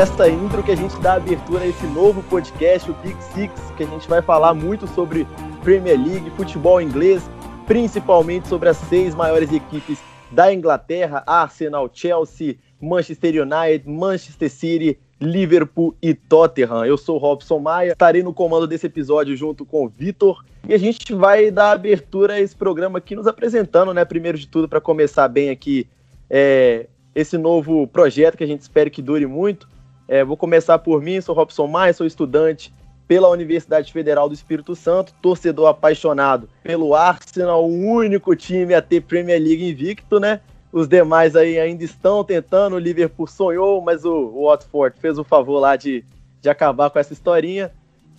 Esta intro que a gente dá abertura a esse novo podcast, o Big Six, que a gente vai falar muito sobre Premier League, futebol inglês, principalmente sobre as seis maiores equipes da Inglaterra: Arsenal, Chelsea, Manchester United, Manchester City, Liverpool e Tottenham. Eu sou o Robson Maia, estarei no comando desse episódio junto com o Vitor e a gente vai dar abertura a esse programa aqui nos apresentando, né? Primeiro de tudo, para começar bem aqui, é, esse novo projeto que a gente espera que dure muito. É, vou começar por mim, sou Robson Maia, sou estudante pela Universidade Federal do Espírito Santo, torcedor apaixonado pelo Arsenal, o único time a ter Premier League invicto, né? Os demais aí ainda estão tentando, o Liverpool sonhou, mas o, Watford fez o favor lá de, de acabar com essa historinha.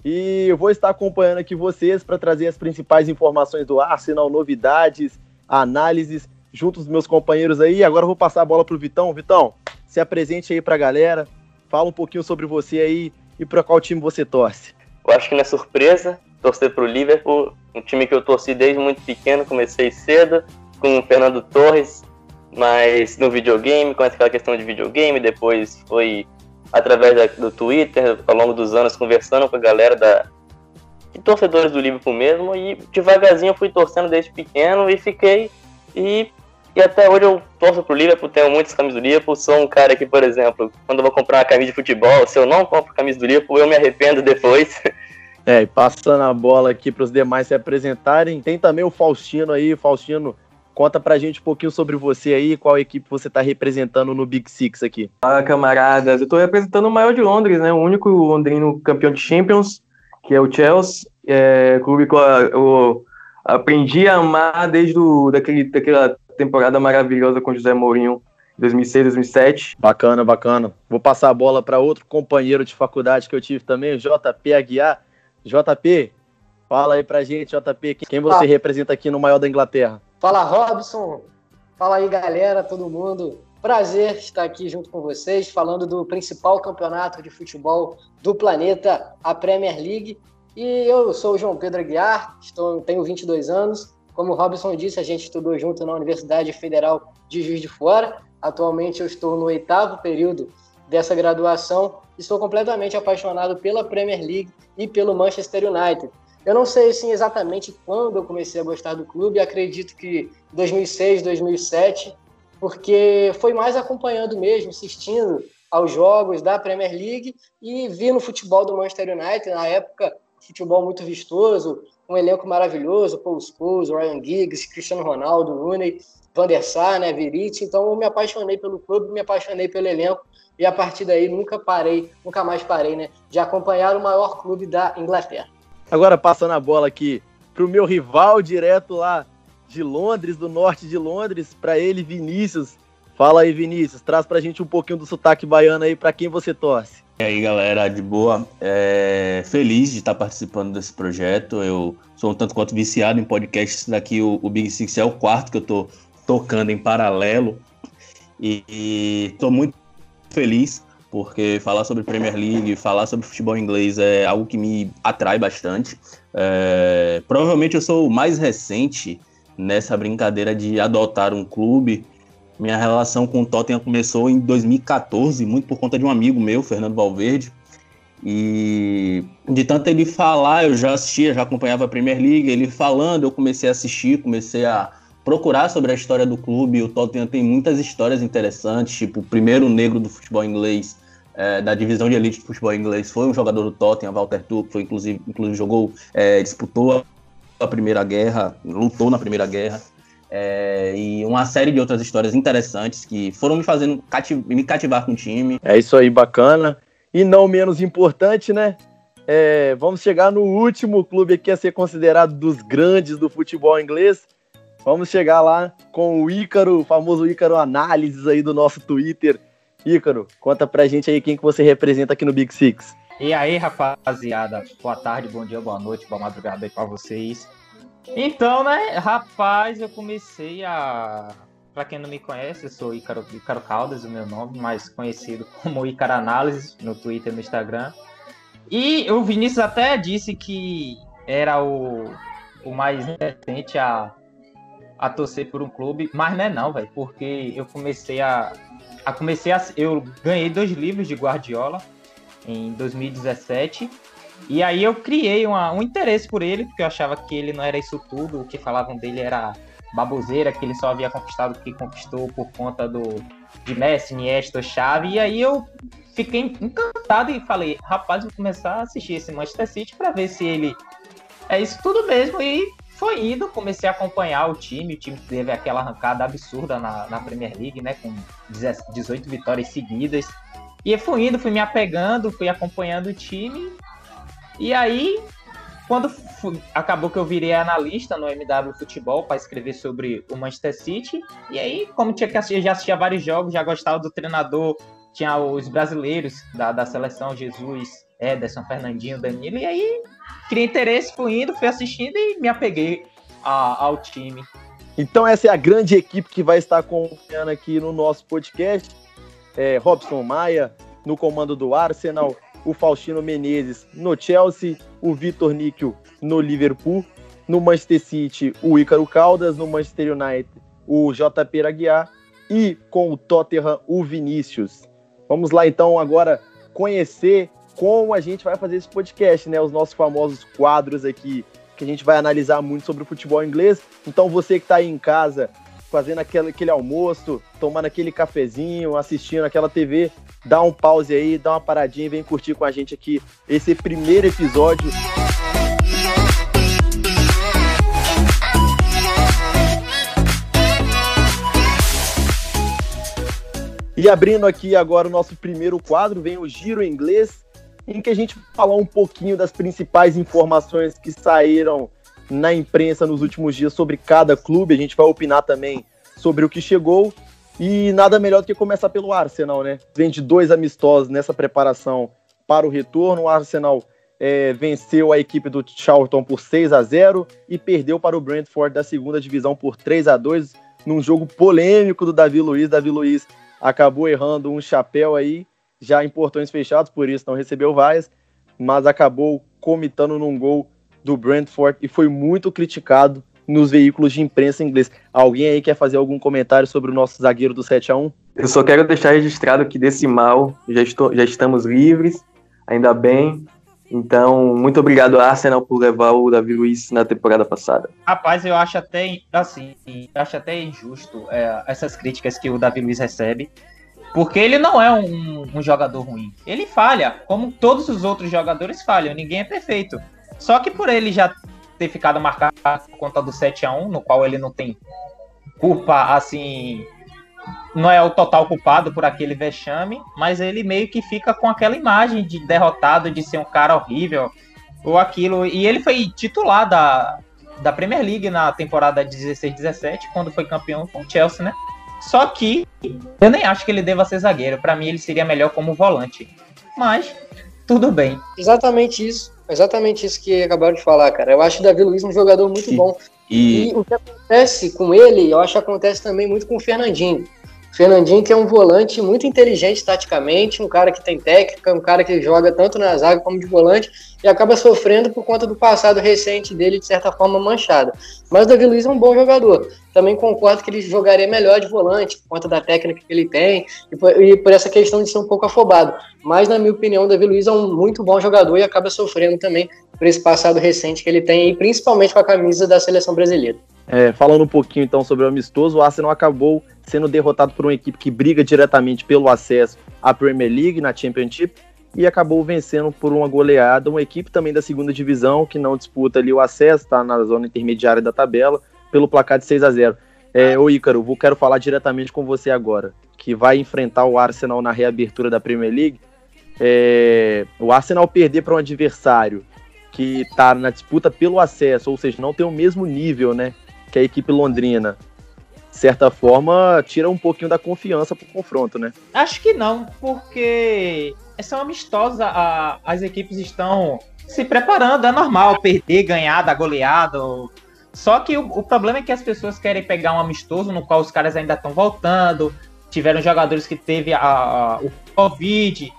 E eu vou estar acompanhando aqui vocês para trazer as principais informações do Arsenal, novidades, análises junto dos meus companheiros aí. Agora eu vou passar a bola pro Vitão. Vitão, se apresente aí pra galera, fala um pouquinho sobre você aí e para qual time você torce. Eu acho que não é surpresa torcer pro Liverpool, um time que eu torci desde muito pequeno, comecei cedo com o Fernando Torres, mas no videogame, com aquela questão de videogame, depois foi através da, do Twitter, ao longo dos anos, conversando com a galera da, de torcedores do Liverpool mesmo, e devagarzinho eu fui torcendo desde pequeno e fiquei. E e até hoje eu torço pro Liverpool, tenho muitas camisas do Liverpool. Sou um cara que, por exemplo, quando eu vou comprar uma camisa de futebol, se eu não compro camisa do Liverpool, eu me arrependo depois. É, e passando a bola aqui para os demais se apresentarem, tem também o Faustino aí. Faustino, conta pra gente um pouquinho sobre você aí, qual equipe você tá representando no Big Six aqui. Fala, camaradas. Eu tô representando o maior de Londres, né? O único londrino campeão de Champions, que é o Chelsea. É, clube que eu, aprendi a amar desde o, daquele, daquela temporada maravilhosa com José Mourinho 2006, 2007. Bacana, bacana. Vou passar a bola para outro companheiro de faculdade que eu tive também, o JP Aguiar. JP, fala aí pra gente, JP, quem você ah. representa aqui no maior da Inglaterra? Fala, Robson. Fala aí, galera, todo mundo. Prazer estar aqui junto com vocês, falando do principal campeonato de futebol do planeta, a Premier League. E eu sou o João Pedro Aguiar, estou, tenho 22 anos, como o Robson disse, a gente estudou junto na Universidade Federal de Juiz de Fora. Atualmente eu estou no oitavo período dessa graduação e sou completamente apaixonado pela Premier League e pelo Manchester United. Eu não sei assim, exatamente quando eu comecei a gostar do clube, acredito que 2006, 2007, porque foi mais acompanhando mesmo, assistindo aos jogos da Premier League e vi no futebol do Manchester United, na época, futebol muito vistoso, um elenco maravilhoso, Paul Scholes, Ryan Giggs, Cristiano Ronaldo, Rooney, Van der Sar, né. Então eu me apaixonei pelo clube, me apaixonei pelo elenco e a partir daí nunca parei, nunca mais parei, né, de acompanhar o maior clube da Inglaterra. Agora passando a bola aqui pro meu rival direto lá de Londres, do norte de Londres, para ele Vinícius. Fala aí, Vinícius, traz pra gente um pouquinho do sotaque baiano aí para quem você torce. E aí, galera, de boa. É, feliz de estar participando desse projeto. Eu sou um tanto quanto viciado em podcasts. Daqui o, o Big Six é o quarto que eu tô tocando em paralelo. E estou muito feliz porque falar sobre Premier League, falar sobre futebol inglês é algo que me atrai bastante. É, provavelmente eu sou o mais recente nessa brincadeira de adotar um clube minha relação com o Tottenham começou em 2014, muito por conta de um amigo meu, Fernando Valverde. E de tanto ele falar, eu já assistia, já acompanhava a Premier League, ele falando, eu comecei a assistir, comecei a procurar sobre a história do clube. O Tottenham tem muitas histórias interessantes, tipo, o primeiro negro do futebol inglês, é, da divisão de elite do futebol inglês, foi um jogador do Tottenham, Walter Tuchel, foi inclusive, inclusive jogou, é, disputou a Primeira Guerra, lutou na Primeira Guerra. É, e uma série de outras histórias interessantes que foram me fazendo cativ me cativar com o time. É isso aí, bacana. E não menos importante, né? É, vamos chegar no último clube aqui a ser considerado dos grandes do futebol inglês. Vamos chegar lá com o Ícaro, o famoso Ícaro Análises aí do nosso Twitter. Ícaro, conta pra gente aí quem que você representa aqui no Big Six. E aí, rapaziada, boa tarde, bom dia, boa noite, boa madrugada aí pra vocês. Então, né, rapaz, eu comecei a. Pra quem não me conhece, eu sou Ícaro, Ícaro Caldas, o meu nome, mais conhecido como Ícaro Análise, no Twitter e no Instagram. E o Vinícius até disse que era o, o mais recente a, a torcer por um clube, mas não é não, velho, porque eu comecei a, a comecei a, eu ganhei dois livros de Guardiola em 2017 e aí eu criei uma, um interesse por ele, porque eu achava que ele não era isso tudo, o que falavam dele era baboseira, que ele só havia conquistado o que conquistou por conta do de Messi, Iniesta, Xavi, e aí eu fiquei encantado e falei, rapaz, vou começar a assistir esse Manchester City para ver se ele é isso tudo mesmo, e foi indo, comecei a acompanhar o time, o time teve aquela arrancada absurda na, na Premier League, né, com 18 vitórias seguidas, e fui indo, fui me apegando, fui acompanhando o time, e aí, quando acabou que eu virei analista no MW Futebol para escrever sobre o Manchester City, e aí, como tinha que assistir, já assistia vários jogos, já gostava do treinador, tinha os brasileiros da, da seleção, Jesus, Ederson, Fernandinho, Danilo, e aí criei interesse, fui indo, fui assistindo e me apeguei a, ao time. Então essa é a grande equipe que vai estar acompanhando aqui no nosso podcast. É, Robson Maia no comando do Arsenal, o Faustino Menezes no Chelsea, o Vitor Níquel no Liverpool, no Manchester City, o Ícaro Caldas, no Manchester United, o JP Aguiar e com o Tottenham, o Vinícius. Vamos lá então agora conhecer como a gente vai fazer esse podcast, né? Os nossos famosos quadros aqui, que a gente vai analisar muito sobre o futebol inglês. Então você que está aí em casa, fazendo aquele, aquele almoço, tomando aquele cafezinho, assistindo aquela TV, dá um pause aí, dá uma paradinha e vem curtir com a gente aqui esse primeiro episódio. E abrindo aqui agora o nosso primeiro quadro, vem o Giro Inglês, em que a gente falar um pouquinho das principais informações que saíram na imprensa nos últimos dias sobre cada clube. A gente vai opinar também sobre o que chegou e nada melhor do que começar pelo Arsenal, né? Vem de dois amistosos nessa preparação para o retorno. O Arsenal é, venceu a equipe do Charlton por 6 a 0 e perdeu para o Brentford da segunda divisão por 3 a 2 num jogo polêmico do Davi Luiz. Davi Luiz acabou errando um chapéu aí, já em portões fechados, por isso não recebeu vaias, mas acabou comitando num gol do Brentford e foi muito criticado nos veículos de imprensa inglês. Alguém aí quer fazer algum comentário sobre o nosso zagueiro do 7 a 1 Eu só quero deixar registrado que desse mal já, estou, já estamos livres, ainda bem. Então, muito obrigado, Arsenal, por levar o Davi Luiz na temporada passada. Rapaz, eu acho até assim, acho até injusto é, essas críticas que o Davi Luiz recebe. Porque ele não é um, um, jogador ruim. Ele falha, como todos os outros jogadores falham. Ninguém é perfeito. Só que por ele já ter ficado marcado por conta do 7 a 1 no qual ele não tem culpa, assim, não é o total culpado por aquele vexame, mas ele meio que fica com aquela imagem de derrotado, de ser um cara horrível, ou aquilo. E ele foi titular da, da Premier League na temporada 16-17, quando foi campeão com o Chelsea, né? Só que eu nem acho que ele deva ser zagueiro. Para mim, ele seria melhor como volante. Mas tudo bem. Exatamente isso. Exatamente isso que acabaram de falar, cara. Eu acho o Davi Luiz um jogador muito bom. E... e o que acontece com ele, eu acho que acontece também muito com o Fernandinho. Fernandinho, que é um volante muito inteligente taticamente, um cara que tem técnica, um cara que joga tanto na zaga como de volante e acaba sofrendo por conta do passado recente dele, de certa forma manchado. Mas o Davi Luiz é um bom jogador. Também concordo que ele jogaria melhor de volante, por conta da técnica que ele tem e por, essa questão de ser um pouco afobado. Mas, na minha opinião, o Davi Luiz é um muito bom jogador e acaba sofrendo também por esse passado recente que ele tem, e principalmente com a camisa da seleção brasileira. É, falando um pouquinho então sobre o amistoso, o Arsenal acabou sendo derrotado por uma equipe que briga diretamente pelo acesso à Premier League, na Championship, e acabou vencendo por uma goleada, uma equipe também da segunda divisão, que não disputa ali o acesso, está na zona intermediária da tabela, pelo placar de 6 a 0 é, Ô Ícaro, vou, quero falar diretamente com você agora, que vai enfrentar o Arsenal na reabertura da Premier League. É, o Arsenal perder para um adversário que está na disputa pelo acesso, ou seja, não tem o mesmo nível né, que a equipe londrina, de certa forma, tira um pouquinho da confiança pro confronto, né? Acho que não, porque são amistosos, a, as equipes estão se preparando, é normal perder, ganhar, dar goleada. Só que o, o, problema é que as pessoas querem pegar um amistoso no qual os caras ainda estão voltando, tiveram jogadores que teve a, a o Covid,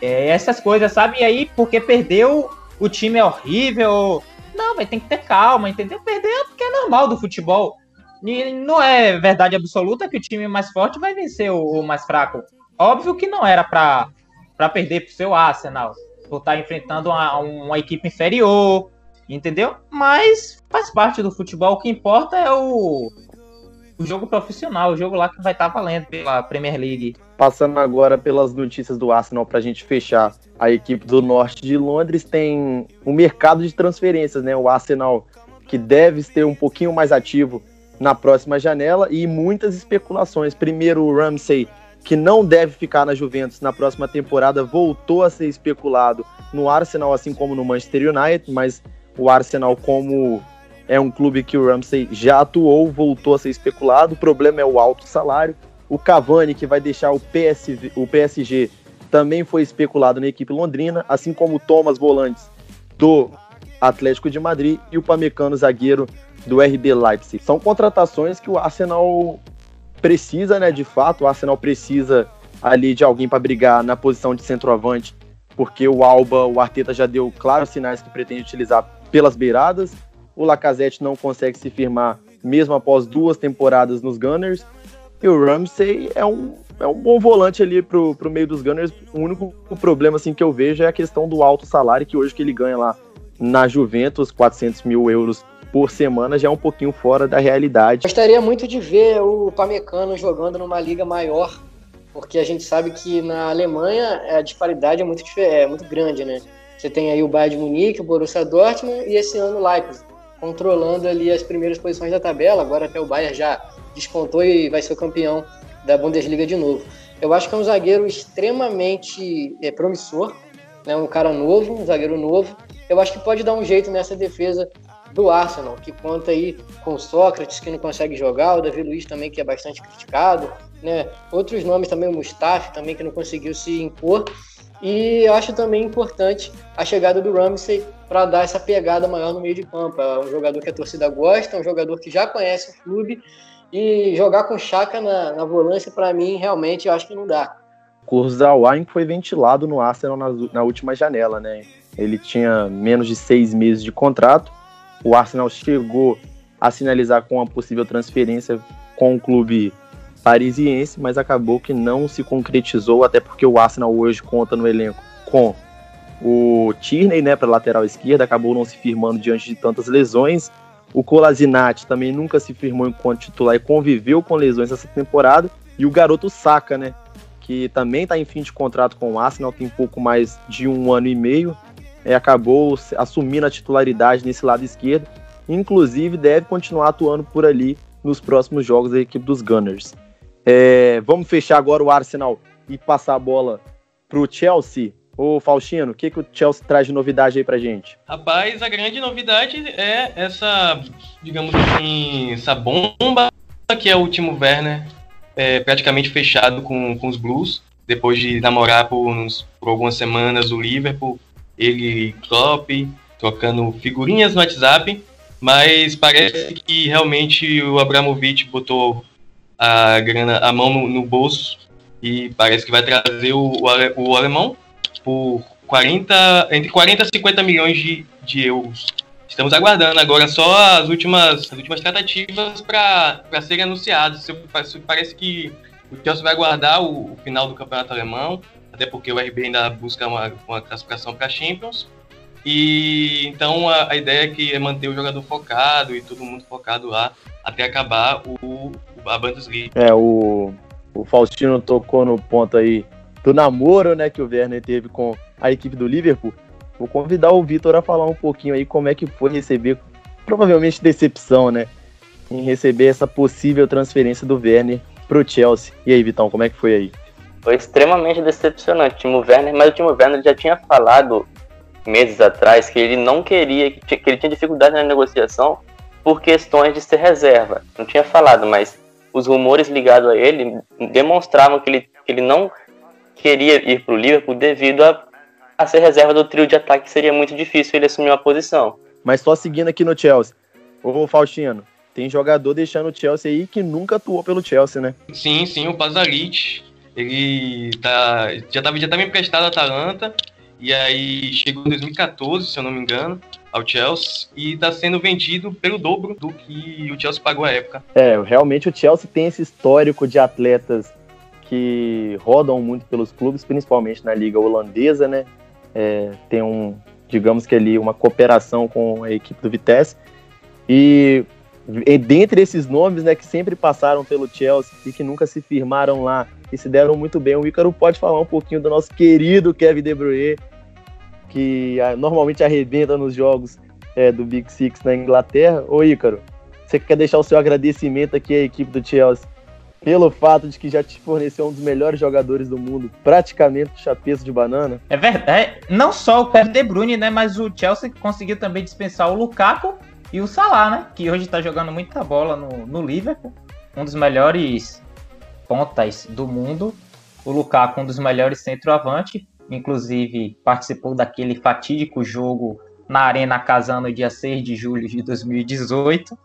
é, essas coisas, sabe? E aí, porque perdeu, o time é horrível. Não, vai tem que ter calma, entendeu? Perder é porque é normal do futebol. E não é verdade absoluta que o time mais forte vai vencer o, mais fraco. Óbvio que não era para perder pro seu Arsenal, por estar tá enfrentando uma, uma equipe inferior, entendeu? Mas faz parte do futebol. O que importa é o, o jogo profissional, o jogo lá que vai estar tá valendo pela Premier League. Passando agora pelas notícias do Arsenal para a gente fechar. A equipe do norte de Londres tem um mercado de transferências, né? O Arsenal que deve ter um pouquinho mais ativo na próxima janela e muitas especulações. Primeiro, o Ramsey, que não deve ficar na Juventus na próxima temporada, voltou a ser especulado no Arsenal, assim como no Manchester United, mas o Arsenal, como é um clube que o Ramsey já atuou, voltou a ser especulado. O problema é o alto salário. O Cavani, que vai deixar o, PSV, o PSG, também foi especulado na equipe londrina, assim como o Thomas Volantes do Atlético de Madrid e o Pamecano zagueiro do RB Leipzig. São contratações que o Arsenal precisa, né? De fato, o Arsenal precisa ali de alguém para brigar na posição de centroavante, porque o Alba, o Arteta já deu claros sinais que pretende utilizar pelas beiradas o Lacazette não consegue se firmar mesmo após duas temporadas nos Gunners. E o Ramsey é um, é um bom volante ali pro, pro meio dos Gunners. O único problema assim, que eu vejo é a questão do alto salário, que hoje que ele ganha lá na Juventus, 400 mil euros por semana, já é um pouquinho fora da realidade. Gostaria muito de ver o Pamecano jogando numa liga maior, porque a gente sabe que na Alemanha a disparidade é muito, é muito grande, né? Você tem aí o Bayern de Munique, o Borussia Dortmund e esse ano o Leipzig controlando ali as primeiras posições da tabela. Agora até o Bayern já descontou e vai ser o campeão da Bundesliga de novo. Eu acho que é um zagueiro extremamente é, promissor, né? um cara novo, um zagueiro novo. Eu acho que pode dar um jeito nessa defesa do Arsenal, que conta aí com Sócrates, que não consegue jogar, o Davi Luiz também, que é bastante criticado, né? outros nomes também, o Mustafi também, que não conseguiu se impor. E eu acho também importante a chegada do Ramsey para dar essa pegada maior no meio de campo. É um jogador que a torcida gosta, um jogador que já conhece o clube e jogar com Chaka na, na volância, para mim, realmente, eu acho que não dá. Kurzawa foi ventilado no Arsenal na, na última janela, né? Ele tinha menos de seis meses de contrato. O Arsenal chegou a sinalizar com uma possível transferência com o clube parisiense, mas acabou que não se concretizou, até porque o Arsenal hoje conta no elenco com o Tierney, né, para lateral esquerda, acabou não se firmando diante de tantas lesões. O Colasinati também nunca se firmou enquanto titular e conviveu com lesões essa temporada. E o garoto Saka, né, que também está em fim de contrato com o Arsenal, tem pouco mais de um ano e meio, é, acabou assumindo a titularidade nesse lado esquerdo. Inclusive deve continuar atuando por ali nos próximos jogos da equipe dos Gunners. É, vamos fechar agora o Arsenal e passar a bola para o Chelsea. Ô Faustino, o que, que o Chelsea traz de novidade aí pra gente? Rapaz, a grande novidade é essa, digamos assim, essa bomba que é o último Werner é, praticamente fechado com, com os Blues, depois de namorar por, uns, por algumas semanas o Liverpool, ele e Klopp, trocando figurinhas no WhatsApp, mas parece que realmente o Abramovich botou a grana, a mão no, no bolso e parece que vai trazer o, o, o alemão por 40, entre 40 e 50 milhões de, de euros. Estamos aguardando agora só as últimas, as últimas tratativas para serem anunciadas. Parece que o Chelsea vai aguardar o, o, final do campeonato alemão, até porque o RB ainda busca uma, uma classificação para Champions. E então a, a, ideia é que é manter o jogador focado e todo mundo focado lá até acabar o, a Bundesliga. É, o, o Faustino tocou no ponto aí do namoro, né, que o Werner teve com a equipe do Liverpool. Vou convidar o Vitor a falar um pouquinho aí como é que foi receber, provavelmente decepção, né, em receber essa possível transferência do Werner pro Chelsea. E aí, Vitão, como é que foi aí? Foi extremamente decepcionante, o Timo Werner, mas o Timo Werner já tinha falado meses atrás que ele não queria, que ele tinha dificuldade na negociação por questões de ser reserva. Não tinha falado, mas os rumores ligados a ele demonstravam que ele, que ele não queria ir para o Liverpool devido a, a ser reserva do trio de ataque, seria muito difícil ele assumir uma posição. Mas só seguindo aqui no Chelsea. Ô Faustino, tem jogador deixando o Chelsea aí que nunca atuou pelo Chelsea, né? Sim, sim, o Pazaric. Ele tá, já estava já tava emprestado à Atalanta e aí chegou em 2014, se eu não me engano, ao Chelsea e está sendo vendido pelo dobro do que o Chelsea pagou à época. É, realmente o Chelsea tem esse histórico de atletas que rodam muito pelos clubes, principalmente na liga holandesa, né? É, tem um, digamos que ali, uma cooperação com a equipe do Vitesse. E, e dentre esses nomes, né, que sempre passaram pelo Chelsea e que nunca se firmaram lá e se deram muito bem, o Ícaro pode falar um pouquinho do nosso querido Kevin De Bruyne, que a, normalmente arrebenta nos jogos é, do Big Six na Inglaterra. Ô Ícaro, você quer deixar o seu agradecimento aqui à equipe do Chelsea pelo fato de que já te forneceu um dos melhores jogadores do mundo, praticamente chapeço de banana? É verdade. É, não só o Kevin De Bruyne, né, mas o Chelsea conseguiu também dispensar o Lukaku e o Salah, né, que hoje está jogando muita bola no, no Liverpool, um dos melhores pontas do mundo. O Lukaku, um dos melhores centroavante, inclusive participou daquele fatídico jogo na Arena Casano, dia 6 de julho de 2018.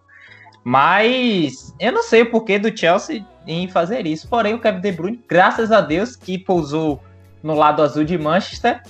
Mas eu não sei o porquê do Chelsea em fazer isso. Porém, o Kevin De Bruyne, graças a Deus, que pousou no lado azul de Manchester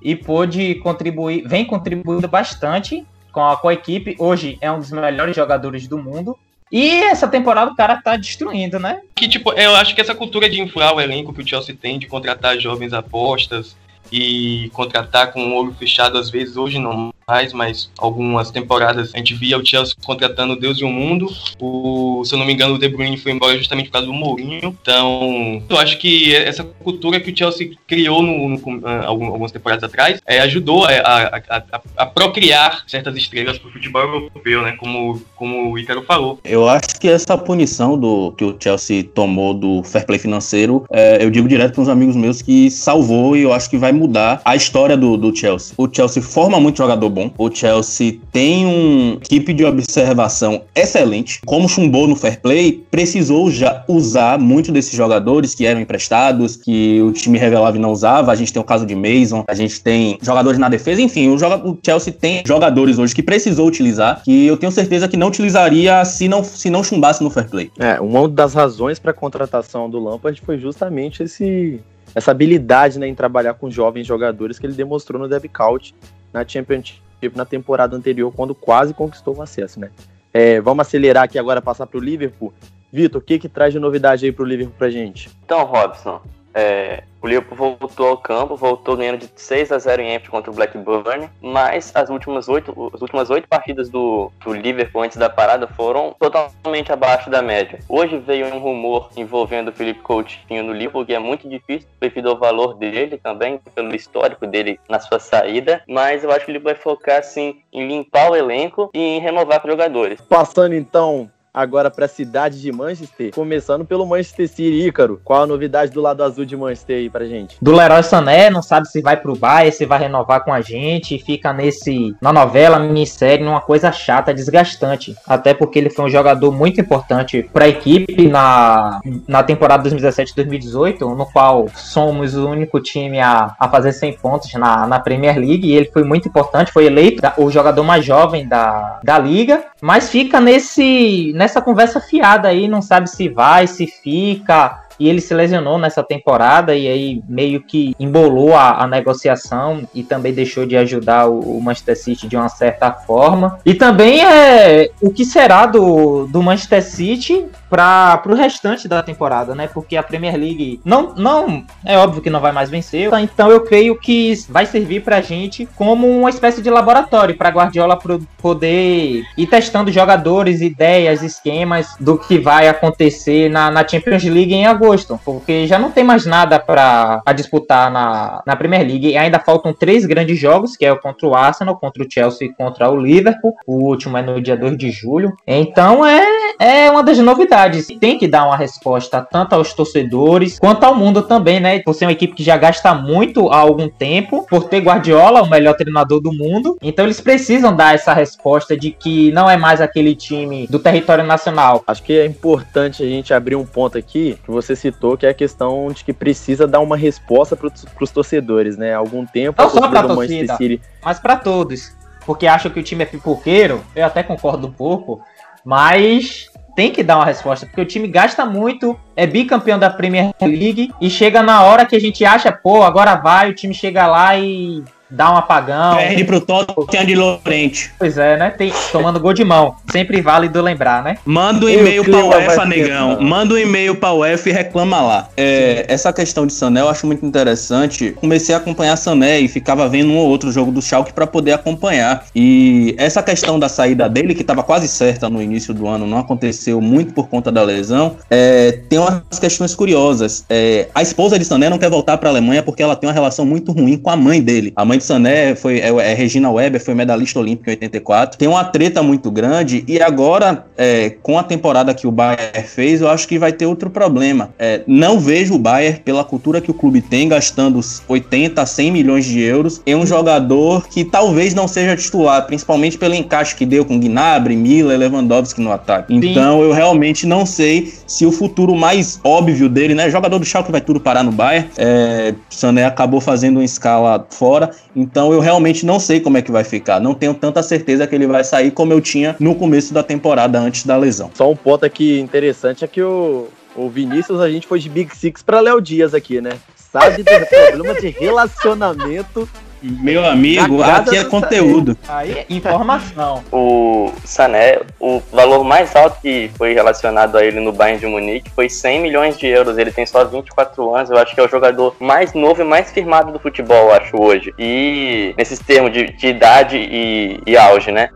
e pôde contribuir, vem contribuindo bastante com a, com a equipe. Hoje é um dos melhores jogadores do mundo. E essa temporada o cara tá destruindo, né? Que tipo, eu acho que essa cultura de inflar o elenco que o Chelsea tem, de contratar jovens apostas e contratar com o olho fechado, às vezes, hoje não mais, mas algumas temporadas a gente via o Chelsea contratando Deus e o mundo. O, se eu não me engano, o De Bruyne foi embora justamente por causa do Mourinho. Então, eu acho que essa cultura que o Chelsea criou no, no algumas temporadas atrás é, ajudou a, a, a, a, procriar certas estrelas para o futebol europeu, né? Como, como o Ícaro falou. Eu acho que essa punição do que o Chelsea tomou do fair play financeiro, é, eu digo direto para uns amigos meus que salvou e eu acho que vai mudar a história do, do Chelsea. O Chelsea forma muito jogador bom. O Chelsea tem um equipe de observação excelente. Como chumbou no fair play, precisou já usar muito desses jogadores que eram emprestados, que o time revelava e não usava. A gente tem o caso de Mason, a gente tem jogadores na defesa, enfim, o, o Chelsea tem jogadores hoje que precisou utilizar, que eu tenho certeza que não utilizaria se não, se não chumbasse no fair play. É, uma das razões para a contratação do Lampard foi justamente esse essa habilidade né, em trabalhar com jovens jogadores que ele demonstrou no Dev Couch na Championship na temporada anterior, quando quase conquistou o acesso, né? É, vamos acelerar aqui agora, passar para o Liverpool. Vitor, o que, que traz de novidade aí para o Liverpool para gente? Então, Robson, é, o Liverpool voltou ao campo, voltou ganhando de 6 a 0 em Anfield contra o Blackburn, mas as últimas oito, as últimas oito partidas do, do Liverpool antes da parada foram totalmente abaixo da média. Hoje veio um rumor envolvendo o Felipe Coutinho no Liverpool, que é muito difícil devido ao valor dele também, pelo histórico dele na sua saída, mas eu acho que ele vai focar assim em limpar o elenco e em renovar com jogadores. Passando então agora para a cidade de Manchester, começando pelo Manchester City, Ícaro. Qual a novidade do lado azul de Manchester aí pra gente? Do Leroy Sané, não sabe se vai pro Bayern, se vai renovar com a gente, fica nesse na novela, minissérie, numa coisa chata, desgastante. Até porque ele foi um jogador muito importante para a equipe na, na temporada 2017-2018, no qual somos o único time a, a fazer 100 pontos na, na Premier League, e ele foi muito importante, foi eleito o jogador mais jovem da, da liga, mas fica nesse conversa fiada aí, não sabe se vai, se fica e ele se lesionou nessa temporada e aí meio que embolou a, a negociação e também deixou de ajudar o, o, Manchester City de uma certa forma. E também é o que será do, do Manchester City para o restante da temporada, né? Porque a Premier League não, não é óbvio que não vai mais vencer, então eu creio que vai servir para a gente como uma espécie de laboratório para Guardiola poder ir testando jogadores, ideias, esquemas do que vai acontecer na, na Champions League em agosto agosto, porque já não tem mais nada para disputar na, na Premier League. E ainda faltam três grandes jogos, que é o contra o Arsenal, contra o Chelsea e contra o Liverpool. O último é no dia 2 de julho. Então é, é uma das novidades Tem que dar uma resposta tanto aos torcedores quanto ao mundo também, né? Por ser uma equipe que já gasta muito há algum tempo, por ter Guardiola, o melhor treinador do mundo. Então eles precisam dar essa resposta de que não é mais aquele time do território nacional. Acho que é importante a gente abrir um ponto aqui que você citou, que é a questão de que precisa dar uma resposta para os torcedores, né? Há algum tempo não só para torcida, City... mas para todos, porque acham que o time é pipoqueiro. Eu até concordo um pouco, mas tem que dar uma resposta, porque o time gasta muito, é bicampeão da Premier League e chega na hora que a gente acha, pô, agora vai, o time chega lá e dá um apagão. Perde pro Tottenham de Lorente. Pois é, né? Tem, tomando gol de mão. Sempre válido lembrar, né? Manda um e-mail pra UEFA, negão. Manda um e-mail pra UEFA e reclama lá. É, essa questão de Sané eu acho muito interessante. Comecei a acompanhar Sané e ficava vendo um ou outro jogo do Schalke para poder acompanhar. E essa questão da saída dele, que estava quase certa no início do ano, não aconteceu muito por conta da lesão, é, tem umas questões curiosas. É, a esposa de Sané não quer voltar para a Alemanha porque ela tem uma relação muito ruim com a mãe dele. A mãe de Sané foi, é, é, Regina Weber, foi medalhista olímpica em 84. Tem uma treta muito grande e agora, é, com a temporada que o Bayern fez, eu acho que vai ter outro problema. É, não vejo o Bayern, pela cultura que o clube tem, gastando 80, 100 milhões de euros em um jogador que talvez não seja titular, principalmente pelo encaixe que deu com Gnabry, Miller, Lewandowski no ataque. Então Sim. eu realmente não sei se o futuro mais óbvio dele, né? Jogador do Schalke vai tudo parar no Bayern. É, Sané acabou fazendo uma escala fora então eu realmente não sei como é que vai ficar. Não tenho tanta certeza que ele vai sair como eu tinha no começo da temporada antes da lesão. Só um ponto aqui interessante é que o, o Vinícius, a gente foi de Big Six para Léo Dias aqui, né? Sabe do problema de relacionamento meu amigo, aqui é conteúdo. Aí, é informação. o Sané, o valor mais alto que foi relacionado a ele no Bayern de Munique foi 100 milhões de euros. Ele tem só 24 anos, eu acho que é o jogador mais novo e mais firmado do futebol, acho, hoje. E nesses termos de, de idade e, e auge, né?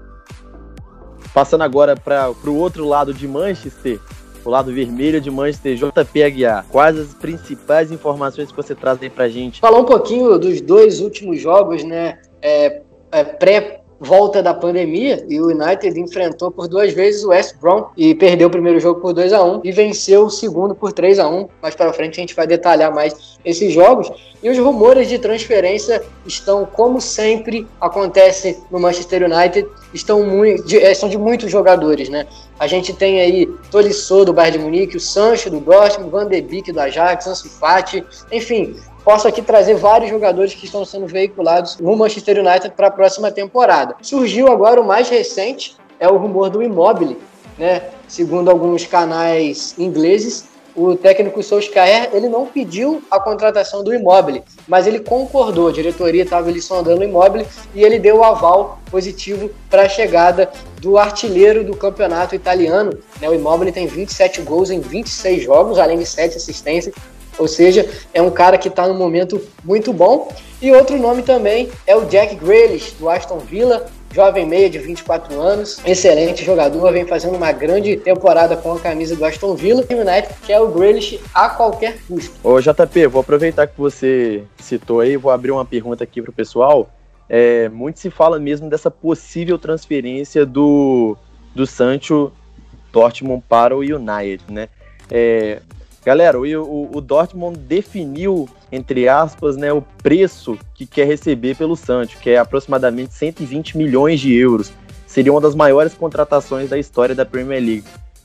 Passando agora para o outro lado de Manchester, o lado vermelho de Manchester, JP Aguiar. Quais as principais informações que você traz aí pra gente? Falar um pouquinho dos dois últimos jogos, né? É, é, pré volta da pandemia e o United enfrentou por duas vezes o West Brom e perdeu o primeiro jogo por 2 a 1 e venceu o segundo por 3 a 1 Mais para frente a gente vai detalhar mais esses jogos. E os rumores de transferência estão, como sempre acontece no Manchester United, estão muito, eh, são de muitos jogadores, né? A gente tem aí Tolisso do Bayern de Munique, o Sancho do Dortmund, Van de Beek do Ajax, Ansu Fati, enfim, posso aqui trazer vários jogadores que estão sendo veiculados no Manchester United para a próxima temporada. Surgiu agora o mais recente, é o rumor do Immobile, né? Segundo alguns canais ingleses, o técnico Solskjaer ele não pediu a contratação do Immobile, mas ele concordou. A diretoria estava ali sondando o Immobile e ele deu o aval positivo para a chegada do artilheiro do campeonato italiano. Né? O Immobile tem 27 gols em 26 jogos, além de 7 assistências. Ou seja, é um cara que está num momento muito bom. E outro nome também é o Jack Grealish, do Aston Villa, jovem meia de 24 anos, excelente jogador, vem fazendo uma grande temporada com a camisa do Aston Villa. E o United quer o Grealish a qualquer custo. Ô JP, vou aproveitar que você citou aí, vou abrir uma pergunta aqui para o pessoal. É, muito se fala mesmo dessa possível transferência do, do Sancho Dortmund para o United, né? É, Galera, o, o, o, Dortmund definiu, entre aspas, né, o preço que quer receber pelo Santos, que é aproximadamente 120 milhões de euros. Seria uma das maiores contratações da história da Premier League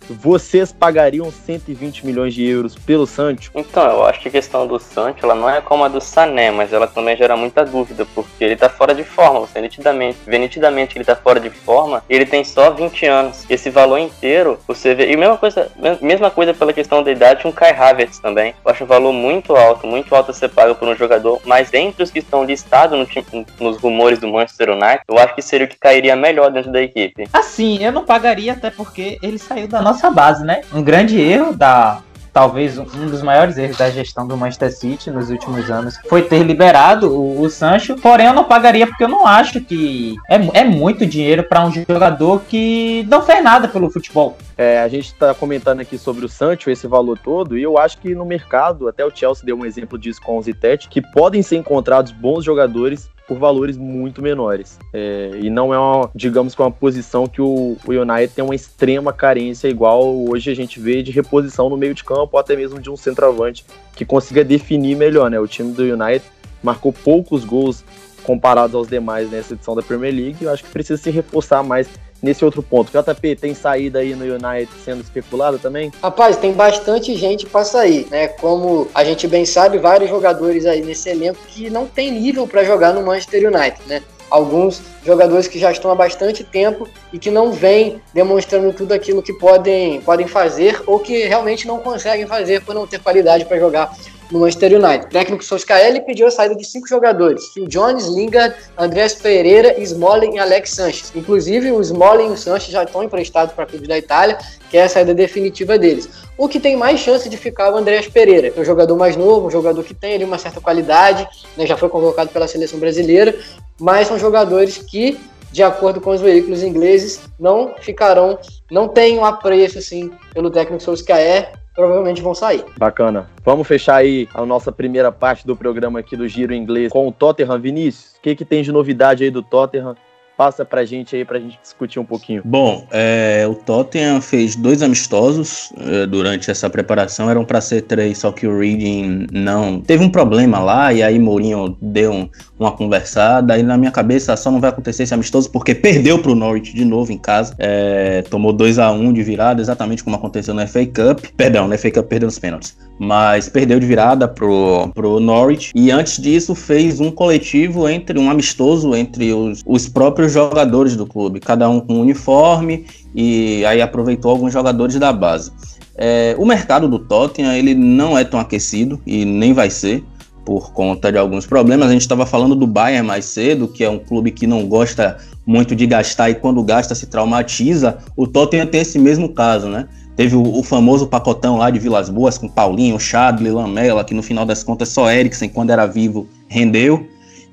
vocês pagariam 120 milhões de euros pelo Sancho? Então, eu acho que a questão do Sancho, ela não é como a do Sané, mas ela também gera muita dúvida, porque ele tá fora de forma, você nitidamente, vê nitidamente que ele tá fora de forma, e ele tem só 20 anos. Esse valor inteiro, você vê, e mesma coisa, mesma coisa pela questão da idade, um Kai Havertz também. Eu acho um valor muito alto, muito alto a ser pago por um jogador, mas entre os que estão listados no, nos rumores do Manchester United, eu acho que seria o que cairia melhor dentro da equipe. Assim, eu não pagaria até porque ele saiu da nossa nossa base, né? Um grande erro da talvez um dos maiores erros da gestão do Manchester City nos últimos anos foi ter liberado o, o Sancho. Porém, eu não pagaria porque eu não acho que é, é muito dinheiro para um jogador que não fez nada pelo futebol. É, a gente está comentando aqui sobre o Sancho, esse valor todo, e eu acho que no mercado, até o Chelsea deu um exemplo disso com o Zitete, que podem ser encontrados bons jogadores por valores muito menores. É, e não é, uma, digamos que uma posição que o, o United tem uma extrema carência, igual hoje a gente vê de reposição no meio de campo, ou até mesmo de um centroavante que consiga definir melhor. Né? O time do United marcou poucos gols comparados aos demais nessa edição da Premier League. Eu acho que precisa se reforçar mais nesse outro ponto. JP, tem saída aí no United sendo especulada também? Rapaz, tem bastante gente para sair, né? Como a gente bem sabe, vários jogadores aí nesse elenco que não tem nível para jogar no Manchester United, né? Alguns jogadores que já estão há bastante tempo e que não vêm demonstrando tudo aquilo que podem, podem fazer ou que realmente não conseguem fazer por não ter qualidade para jogar no Manchester United. O técnico Solskjaer pediu a saída de cinco jogadores: Phil Jones, Lingard, Andrés Pereira, Smalling e Alex Sanches. Inclusive, o Smalling e o Sanches já estão emprestados para clubes da Itália, que é a saída definitiva deles. O que tem mais chance de ficar é o Andrés Pereira, que é um jogador mais novo, um jogador que tem ali uma certa qualidade, né, já foi convocado pela seleção brasileira, mas são jogadores que de acordo com os veículos ingleses, não ficarão, não têm um apreço assim pelo técnico Solskjaer provavelmente vão sair. Bacana. Vamos fechar aí a nossa primeira parte do programa aqui do Giro Inglês com o Tottenham Vinícius. O que, que tem de novidade aí do Tottenham? passa pra gente aí pra gente discutir um pouquinho. Bom, é, o Tottenham fez dois amistosos é, durante essa preparação, eram para ser três, só que o Reading não. Teve um problema lá e aí Mourinho deu um, uma conversada. Aí na minha cabeça só não vai acontecer esse amistoso porque perdeu pro Norwich de novo em casa. É, tomou 2 a 1 um de virada, exatamente como aconteceu no FA Cup. Perdão, no FA Cup perdeu nos pênaltis mas perdeu de virada pro, pro Norwich. E antes disso fez um coletivo entre um amistoso entre os, os próprios jogadores do clube, cada um com um uniforme e aí aproveitou alguns jogadores da base. É, o mercado do Tottenham ele não é tão aquecido e nem vai ser por conta de alguns problemas. A gente estava falando do Bayern mais cedo, que é um clube que não gosta muito de gastar e quando gasta se traumatiza. O Tottenham tem esse mesmo caso, né? Teve o, o, famoso pacotão lá de Vilas Boas com Paulinho, Chadley, Lamela, que no final das contas só Eriksen, quando era vivo, rendeu.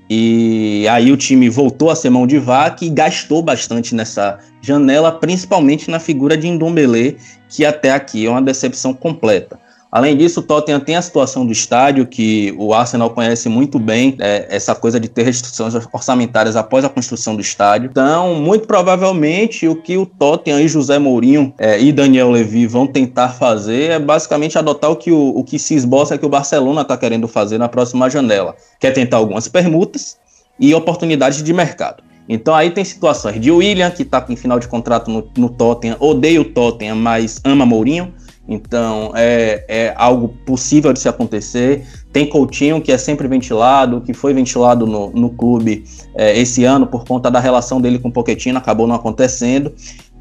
E aí o time voltou a ser mão de vaca e gastou bastante nessa janela, principalmente na figura de Ndombele, que até aqui é uma decepção completa. Além disso, o Tottenham tem a situação do estádio, que o Arsenal conhece muito bem, é, essa coisa de ter restrições orçamentárias após a construção do estádio. Então, muito provavelmente, o que o Tottenham e José Mourinho é, e Daniel Levy vão tentar fazer é basicamente adotar o que, o, o que se esboça que o Barcelona está querendo fazer na próxima janela. Quer tentar algumas permutas e oportunidades de mercado. Então aí tem situações de William, que está em final de contrato no, no Tottenham, odeia o Tottenham, mas ama Mourinho. Então é, é algo possível de se acontecer. Tem Coutinho, que é sempre ventilado, que foi ventilado no, no clube é, esse ano por conta da relação dele com o Pochettino, acabou não acontecendo.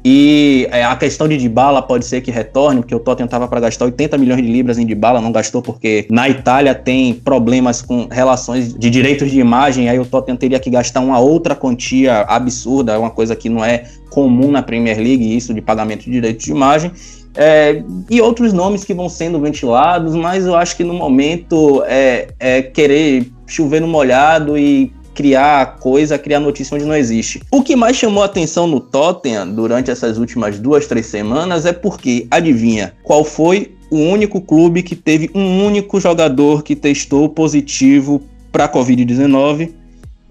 E é, a questão de Dybala pode ser que retorne, porque o Tottenham estava para gastar 80 milhões de libras em Dybala, não gastou porque na Itália tem problemas com relações de direitos de imagem, aí o Tottenham teria que gastar uma outra quantia absurda, uma coisa que não é comum na Premier League, isso de pagamento de direitos de imagem. É, e outros nomes que vão sendo ventilados, mas eu acho que no momento é, é querer chover no molhado e criar coisa, criar notícia onde não existe. O que mais chamou a atenção no Tottenham durante essas últimas duas, três semanas é porque, adivinha, qual foi o único clube que teve um único jogador que testou positivo para Covid-19?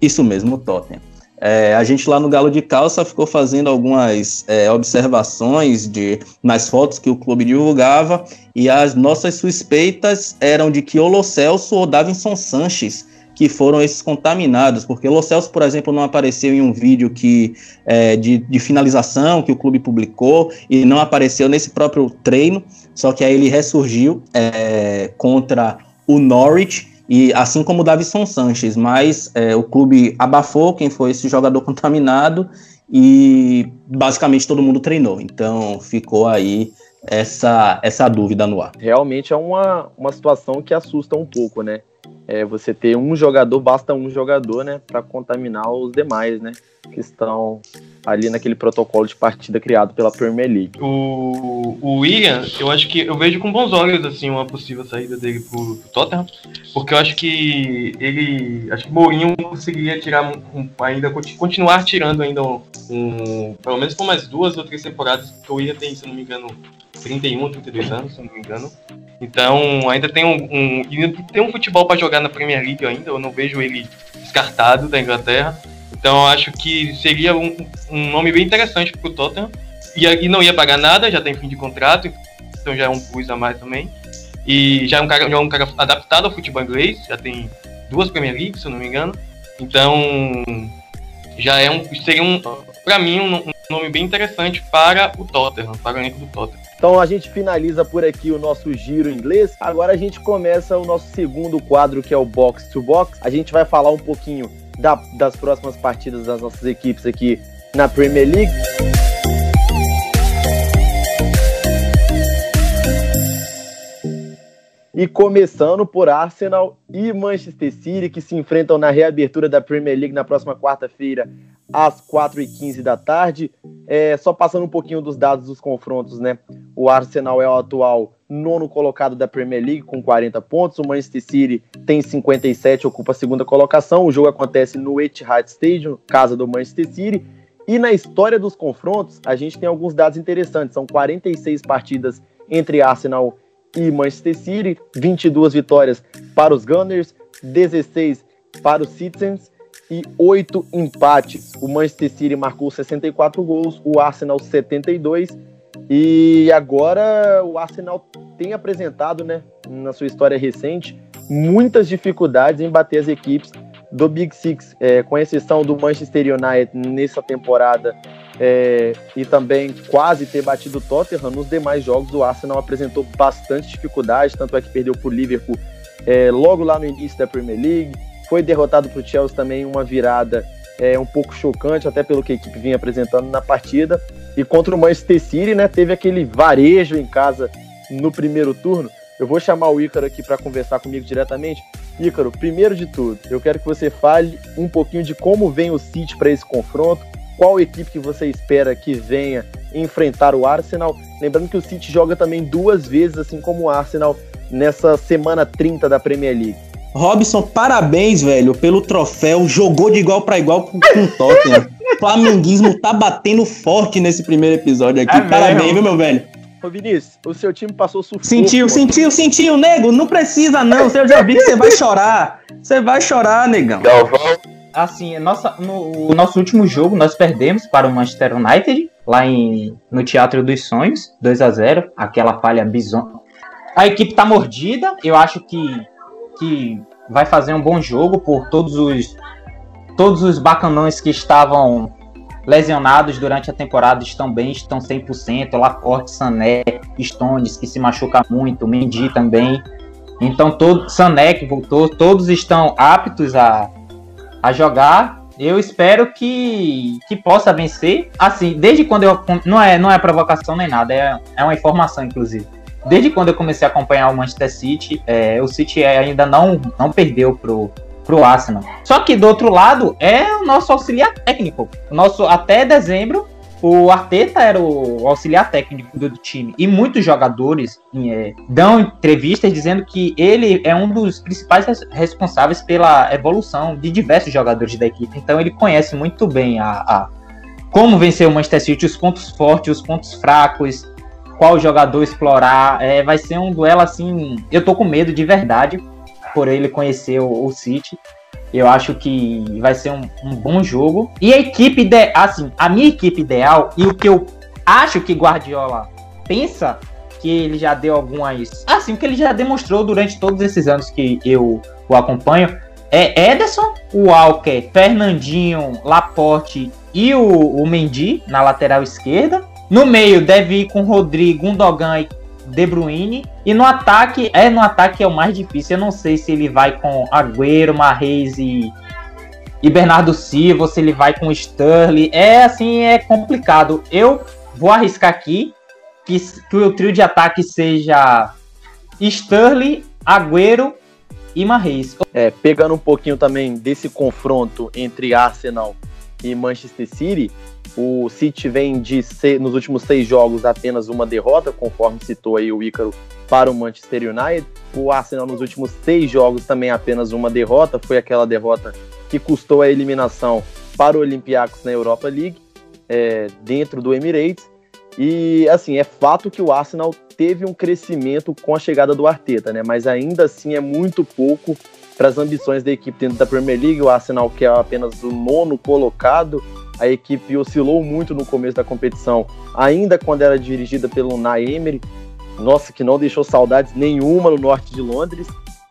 Isso mesmo, o Tottenham. É, a gente lá no Galo de Calça ficou fazendo algumas é, observações de, nas fotos que o clube divulgava e as nossas suspeitas eram de que o Celso ou Davinson Sanches que foram esses contaminados, porque o Celso, por exemplo, não apareceu em um vídeo que é, de, de finalização que o clube publicou e não apareceu nesse próprio treino, só que aí ele ressurgiu é, contra o Norwich e assim como o Davison Sanches, mas é, o clube abafou quem foi esse jogador contaminado e basicamente todo mundo treinou. Então ficou aí essa, essa dúvida no ar. Realmente é uma, uma situação que assusta um pouco, né? É, você ter um jogador, basta um jogador, né, para contaminar os demais, né, que estão ali naquele protocolo de partida criado pela Premier League. O, o William, eu acho que eu vejo com bons olhos assim uma possível saída dele pro, pro Tottenham, porque eu acho que ele, acho que Mourinho conseguiria tirar um, ainda continuar tirando ainda um, um, pelo menos por mais duas ou três temporadas, que o William tem, se não me engano, 31, 32 anos, se não me engano. Então ainda tem um, um tem um futebol para jogar na Premier League ainda. Eu não vejo ele descartado da Inglaterra. Então acho que seria um, um nome bem interessante para o Tottenham. E, e não ia pagar nada, já tem fim de contrato, então já é um plus a mais também. E já é um cara, já é um cara adaptado ao futebol inglês, já tem duas Premier League, se eu não me engano. Então já é um seria um para mim um, um, nome bem interessante para o Tottenham, para o elenco do Tottenham. Então a gente finaliza por aqui o nosso giro inglês. Agora a gente começa o nosso segundo quadro que é o box to box. A gente vai falar um pouquinho da, das próximas partidas das nossas equipes aqui na Premier League. E começando por Arsenal e Manchester City, que se enfrentam na reabertura da Premier League na próxima quarta-feira, às 4h15 da tarde. É, só passando um pouquinho dos dados dos confrontos, né? O Arsenal é o atual nono colocado da Premier League com 40 pontos. O Manchester City tem 57, ocupa a segunda colocação. O jogo acontece no Etihad Stadium, casa do Manchester City. E na história dos confrontos, a gente tem alguns dados interessantes. São 46 partidas entre Arsenal e Manchester City, 22 vitórias para os Gunners, 16 para os Citizens e 8 empates. O Manchester City marcou 64 gols, o Arsenal 72 e agora o Arsenal tem apresentado, né, na sua história recente, muitas dificuldades em bater as equipes do Big Six, é, com exceção do Manchester United nessa temporada é, e também quase ter batido o Tottenham, nos demais jogos o Arsenal apresentou bastante dificuldade, tanto é que perdeu para o Liverpool é, logo lá no início da Premier League, foi derrotado para o Chelsea também uma virada é, um pouco chocante, até pelo que a equipe vinha apresentando na partida, e contra o Manchester City, né, teve aquele varejo em casa no primeiro turno. Eu vou chamar o Ícaro aqui para conversar comigo diretamente. Ícaro, primeiro de tudo, eu quero que você fale um pouquinho de como vem o City para esse confronto, qual equipe que você espera que venha enfrentar o Arsenal. Lembrando que o City joga também duas vezes, assim como o Arsenal, nessa semana 30 da Premier League. Robson, parabéns, velho, pelo troféu. Jogou de igual para igual com, o Tottenham. Flamenguismo tá batendo forte nesse primeiro episódio aqui. É parabéns, mesmo. viu, meu velho? Ô Vinícius, o seu time passou sufoco. Sentiu, mano. sentiu, sentiu, nego. Não precisa, não. Eu já vi que você vai chorar. Você vai chorar, negão. Galvão, assim, nossa, no, no nosso último jogo nós perdemos para o Manchester United, lá em, no Teatro dos Sonhos, 2 a 0 aquela falha bizonha. A equipe tá mordida, eu acho que, que vai fazer um bom jogo por todos os todos os bacanões que estavam lesionados durante a temporada estão bem, estão 100%, Laporte, Sané, Stones, que se machuca muito, Mendy também. Então, todo, Sané que voltou, todos estão aptos a, a jogar. Eu espero que, que possa vencer. Assim, desde quando eu. Não é, não é provocação nem nada, é, é uma informação, inclusive. Desde quando eu comecei a acompanhar o Manchester City, é, o City ainda não, não perdeu pro, pro Arsenal. Só que do outro lado é o nosso auxiliar técnico. O nosso, até dezembro, o Arteta era o auxiliar técnico do time e muitos jogadores é, dão entrevistas dizendo que ele é um dos principais responsáveis pela evolução de diversos jogadores da equipe. Então ele conhece muito bem a, a como vencer o Manchester City, os pontos fortes, os pontos fracos, qual jogador explorar. É, vai ser um duelo assim. Eu tô com medo de verdade por ele conhecer o, o City. Eu acho que vai ser um, um bom jogo. E a equipe, de, assim, a minha equipe ideal e o que eu acho que Guardiola pensa que ele já deu algumas. Assim, que ele já demonstrou durante todos esses anos que eu o acompanho é Ederson, o Walker, Fernandinho, Laporte e o, o Mendy na lateral esquerda. No meio deve ir com Rodrigo, Gundogan e de Bruyne. E no ataque, é no ataque é o mais difícil. Eu não sei se ele vai com Agüero, Marreis e, e Bernardo Silva, se ele vai com Sterling. É assim, é complicado. Eu vou arriscar aqui que, que o trio de ataque seja Sterling, Agüero e Marreis. É, pegando um pouquinho também desse confronto entre Arsenal e Manchester City, o City vem de ser, nos últimos seis jogos apenas uma derrota, conforme citou aí o Ícaro para o Manchester United. O Arsenal nos últimos seis jogos também apenas uma derrota, foi aquela derrota que custou a eliminação para o Olympiacos na Europa League, é, dentro do Emirates. E assim, é fato que o Arsenal teve um crescimento com a chegada do Arteta, né? Mas ainda assim é muito pouco para as ambições da equipe dentro da Premier League. O Arsenal, que é apenas o nono colocado, a equipe oscilou muito no começo da competição, ainda quando era dirigida pelo Unai Emery. Nossa, que não deixou saudades nenhuma no norte de Londres.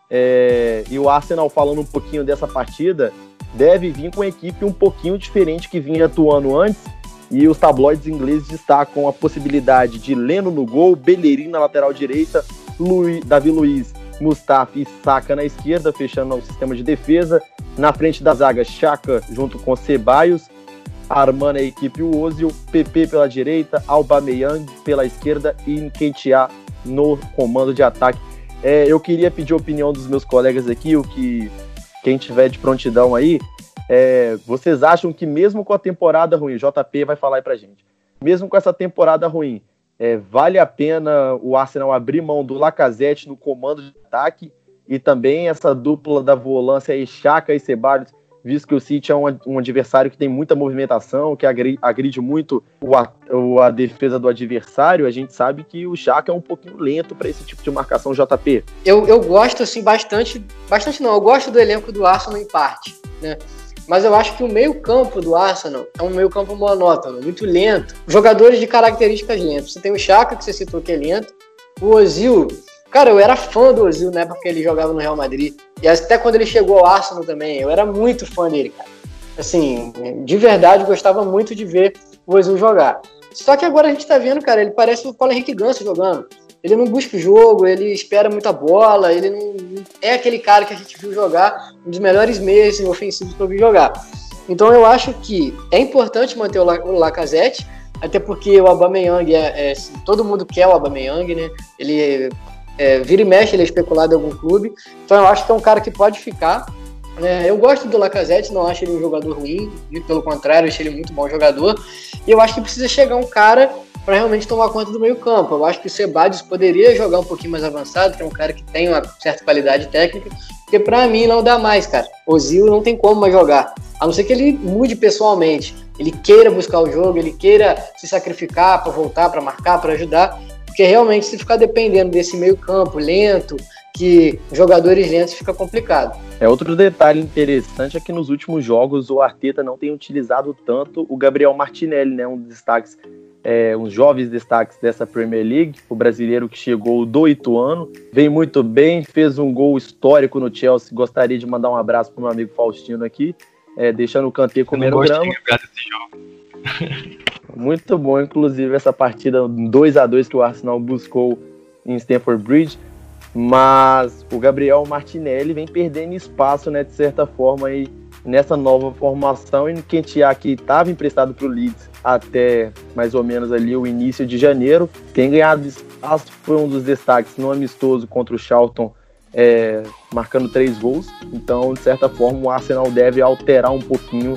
É, e o Arsenal, falando um pouquinho dessa partida, deve vir com uma equipe um pouquinho diferente que vinha atuando antes. E os tabloides ingleses destacam a possibilidade de Leno no gol, Bellerin na lateral direita, Luiz, Davi Luiz, Mustafa e Saka na esquerda, fechando o sistema de defesa. Na frente da zaga, Chaka junto com Ceballos, armando a equipe o Ozil, PP pela direita, Aubameyang pela esquerda e Nketiah no comando de ataque. É, eu queria pedir a opinião dos meus colegas aqui, o que quem tiver de prontidão aí, é, vocês acham que mesmo com a temporada ruim, JP vai falar aí pra gente, mesmo com essa temporada ruim, é, vale a pena o Arsenal abrir mão do Lacazette no comando de ataque e também essa dupla da volância aí, Chaka e Ceballos, visto que o City é um, um, adversário que tem muita movimentação, que agride, agride muito o, a, o, a, defesa do adversário, a gente sabe que o Chaka é um pouquinho lento para esse tipo de marcação JP. Eu, eu gosto assim bastante, bastante não, eu gosto do elenco do Arsenal em parte, né? Mas eu acho que o meio-campo do Arsenal é um meio-campo monótono, muito lento. Jogadores de características lentas. Você tem o Chaka, que você citou que é lento. O Ozil, Cara, eu era fã do Ozil, né? Porque ele jogava no Real Madrid. E até quando ele chegou ao Arsenal também, eu era muito fã dele, cara. Assim, de verdade, gostava muito de ver o Ozil jogar. Só que agora a gente tá vendo, cara, ele parece o Paulo Henrique Ganso jogando. Ele não busca o jogo, ele espera muita bola, ele não é aquele cara que a gente viu jogar, um dos melhores meios ofensivos que eu vi jogar. Então eu acho que é importante manter o, o Lacazette, até porque o Aubameyang é, é, todo mundo quer o Aubameyang, né? Ele é, vira e mexe, ele é especulado em algum clube. Então eu acho que é um cara que pode ficar. É, eu gosto do Lacazette, não acho ele um jogador ruim, pelo contrário, acho ele muito bom jogador. E eu acho que precisa chegar um cara para realmente tomar conta do meio-campo. Eu acho que o Sebadios poderia jogar um pouquinho mais avançado, que é um cara que tem uma certa qualidade técnica, porque para mim não dá mais, cara. O Zil não tem como mais jogar, a não ser que ele mude pessoalmente, ele queira buscar o jogo, ele queira se sacrificar para voltar, para marcar, para ajudar. Porque realmente, se ficar dependendo desse meio-campo lento, que jogadores lentos fica complicado. É outro detalhe interessante é que nos últimos jogos o Arteta não tem utilizado tanto o Gabriel Martinelli, né, um dos destaques, é, uns jovens destaques dessa Premier League, o brasileiro que chegou do Ituano, vem muito bem, fez um gol histórico no Chelsea. Gostaria de mandar um abraço para o meu amigo Faustino aqui, é, deixando o Kanté comer o grama. Desse jogo. Muito bom, inclusive, essa partida 2 a 2 que o Arsenal buscou em Stamford Bridge. Mas o Gabriel Martinelli vem perdendo espaço, né, de certa forma, aí, nessa nova formação. E quem tinha que estava emprestado para o Leeds até mais ou menos ali o início de janeiro, tem ganhado espaço, foi um dos destaques no amistoso contra o Charlton, é, marcando três gols. Então, de certa forma, o Arsenal deve alterar um pouquinho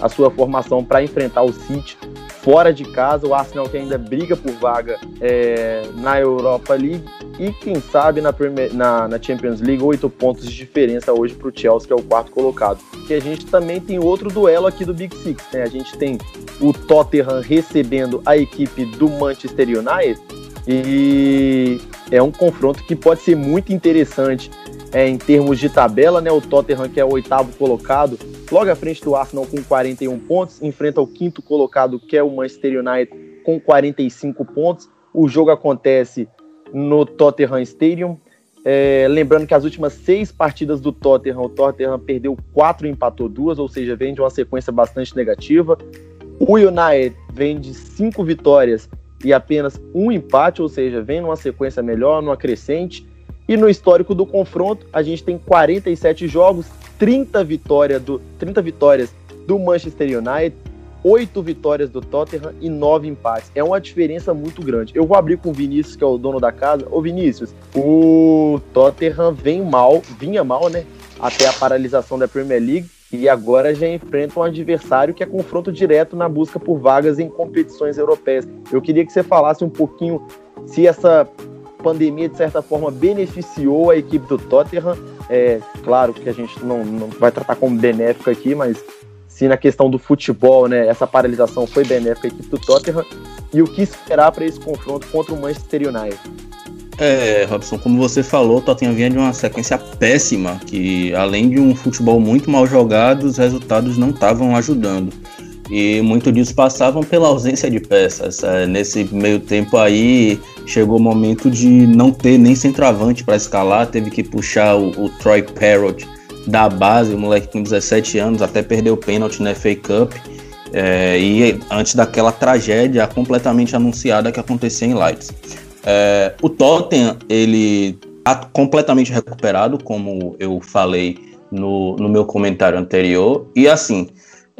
a sua formação para enfrentar o City fora de casa, o Arsenal que ainda briga por vaga é, na Europa League e quem sabe na, na, na Champions League, oito pontos de diferença hoje para o Chelsea, que é o quarto colocado. Que a gente também tem outro duelo aqui do Big Six, né? A gente tem o Tottenham recebendo a equipe do Manchester United e é um confronto que pode ser muito interessante é, em termos de tabela, né? O Tottenham, que é o oitavo colocado, logo à frente do Arsenal com 41 pontos, enfrenta o quinto colocado, que é o Manchester United, com 45 pontos. O jogo acontece no Tottenham Stadium. É, lembrando que as últimas seis partidas do Tottenham, o Tottenham perdeu quatro e empatou duas, ou seja, vem de uma sequência bastante negativa. O United vem de cinco vitórias e apenas um empate, ou seja, vem numa sequência melhor, numa crescente. E no histórico do confronto, a gente tem 47 jogos, 30, vitória do, 30 vitórias do Manchester United, 8 vitórias do Tottenham e 9 empates. É uma diferença muito grande. Eu vou abrir com o Vinícius, que é o dono da casa. Ô Vinícius, o Tottenham vem mal, vinha mal, né? Até a paralisação da Premier League. E agora já enfrenta um adversário que é confronto direto na busca por vagas em competições europeias. Eu queria que você falasse um pouquinho se essa pandemia, de certa forma, beneficiou a equipe do Tottenham. É claro que a gente não, não vai tratar como benéfico aqui, mas se na questão do futebol, né, essa paralisação foi benéfica à equipe do Tottenham e o que esperar para esse confronto contra o Manchester United. É, Robson, como você falou, o Tottenham vinha de uma sequência péssima, que além de um futebol muito mal jogado, os resultados não estavam ajudando. E muito disso passavam pela ausência de peças. É, nesse meio tempo aí, chegou o momento de não ter nem centroavante para escalar, teve que puxar o, o Troy Parrott da base, o moleque com 17 anos, até perdeu o pênalti na FA Cup. É, e antes daquela tragédia completamente anunciada que acontecia em Leipzig. É, o Tottenham, ele está completamente recuperado, como eu falei no, no meu comentário anterior. E assim,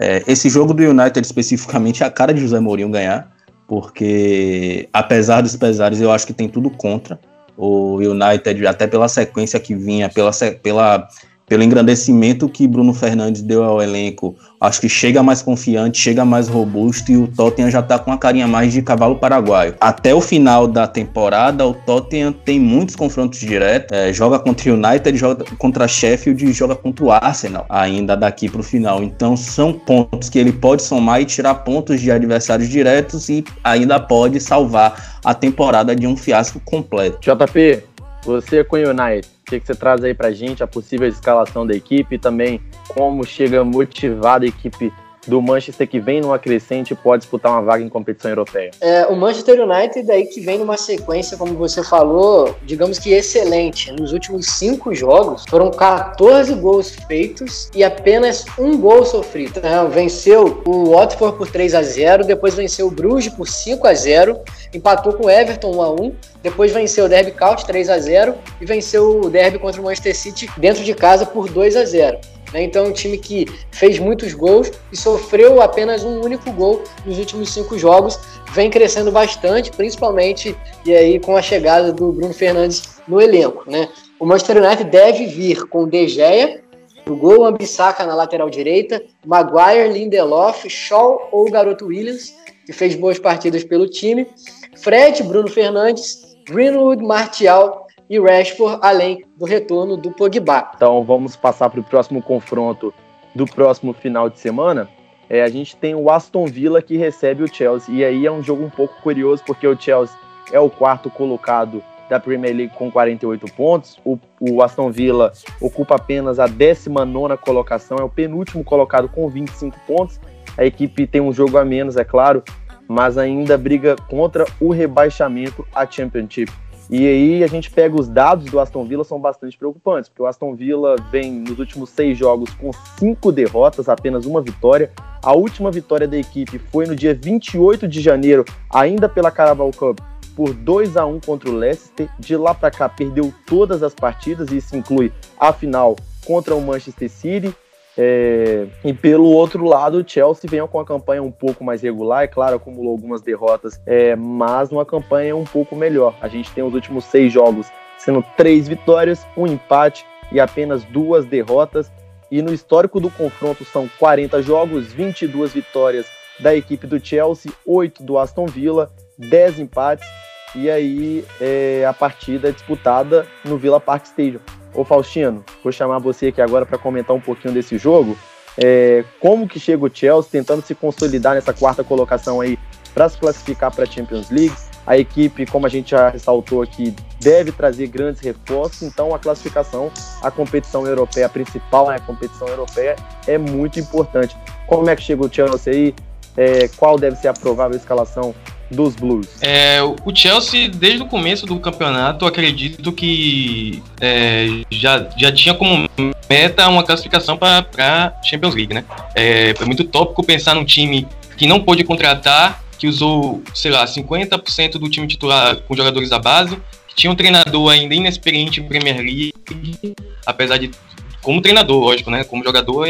é, esse jogo do United especificamente é a cara de José Mourinho ganhar, porque apesar dos pesares, eu acho que tem tudo contra. O United, até pela sequência que vinha, pela, pela pelo engrandecimento que Bruno Fernandes deu ao elenco, acho que chega mais confiante, chega mais robusto e o Tottenham já tá com a carinha mais de cavalo paraguaio. Até o final da temporada, o Tottenham tem muitos confrontos diretos, é, joga contra o United, joga contra Sheffield e joga contra o Arsenal ainda daqui pro final. Então são pontos que ele pode somar e tirar pontos de adversários diretos e ainda pode salvar a temporada de um fiasco completo. JP, você com o United, o que, você traz aí pra gente, a possível escalação da equipe também como chega motivada a equipe do Manchester que vem numa crescente e pode disputar uma vaga em competição europeia? É, o Manchester United aí que vem numa sequência, como você falou, digamos que excelente. Nos últimos cinco jogos foram 14 gols feitos e apenas um gol sofrido. É, venceu o Watford por 3 a 0 depois venceu o Bruges por 5 a 0 empatou com o Everton 1 a 1 depois venceu o Derby County 3 a 0 e venceu o Derby contra o Manchester City dentro de casa por 2 a 0 né? Então, é um time que fez muitos gols e sofreu apenas um único gol nos últimos cinco jogos, vem crescendo bastante, principalmente e aí com a chegada do Bruno Fernandes no elenco. Né? O Manchester United deve vir com De Gea, gol, Ambissaca na lateral direita, Maguire, Lindelof, Shaw ou Garoto Williams, que fez boas partidas pelo time, Fred, Bruno Fernandes, Greenwood, Martial e Rashford, além do retorno do Pogba. Então vamos passar para o próximo confronto do próximo final de semana. É, a gente tem o Aston Villa que recebe o Chelsea. E aí é um jogo um pouco curioso, porque o Chelsea é o quarto colocado da Premier League com 48 pontos. O, o Aston Villa ocupa apenas a 19 colocação, é o penúltimo colocado com 25 pontos. A equipe tem um jogo a menos, é claro, mas ainda briga contra o rebaixamento à Championship. E aí a gente pega os dados do Aston Villa, são bastante preocupantes, porque o Aston Villa vem nos últimos seis jogos com cinco derrotas, apenas uma vitória. A última vitória da equipe foi no dia 28 de janeiro, ainda pela Carabao Cup, por 2 a 1 contra o Leicester. De lá para cá perdeu todas as partidas, e isso inclui a final contra o Manchester City é, e pelo outro lado, o Chelsea vem com uma campanha um pouco mais regular, é claro, acumulou algumas derrotas, é, mas uma campanha um pouco melhor. A gente tem os últimos seis jogos sendo três vitórias, um empate e apenas duas derrotas. E no histórico do confronto são 40 jogos, 22 vitórias da equipe do Chelsea, 8 do Aston Villa, 10 empates. E aí é, a partida é disputada no Villa Park Stadium. Ô Faustino, vou chamar você aqui agora para comentar um pouquinho desse jogo. É, como que chega o Chelsea tentando se consolidar nessa quarta colocação aí para se classificar para a Champions League? A equipe, como a gente já ressaltou aqui, deve trazer grandes reforços, então a classificação, a competição europeia, a principal né, a competição europeia, é muito importante. Como é que chega o Chelsea aí? É, qual deve ser a provável escalação dos Blues? É, o Chelsea, desde o começo do campeonato, acredito que é, já, já tinha como meta uma classificação para Champions League, né? É, é muito tópico pensar num time que não pôde contratar, que usou, sei lá, 50% do time titular com jogadores da base, que tinha um treinador ainda inexperiente em Premier League, apesar de, como treinador, lógico, né? Como jogador,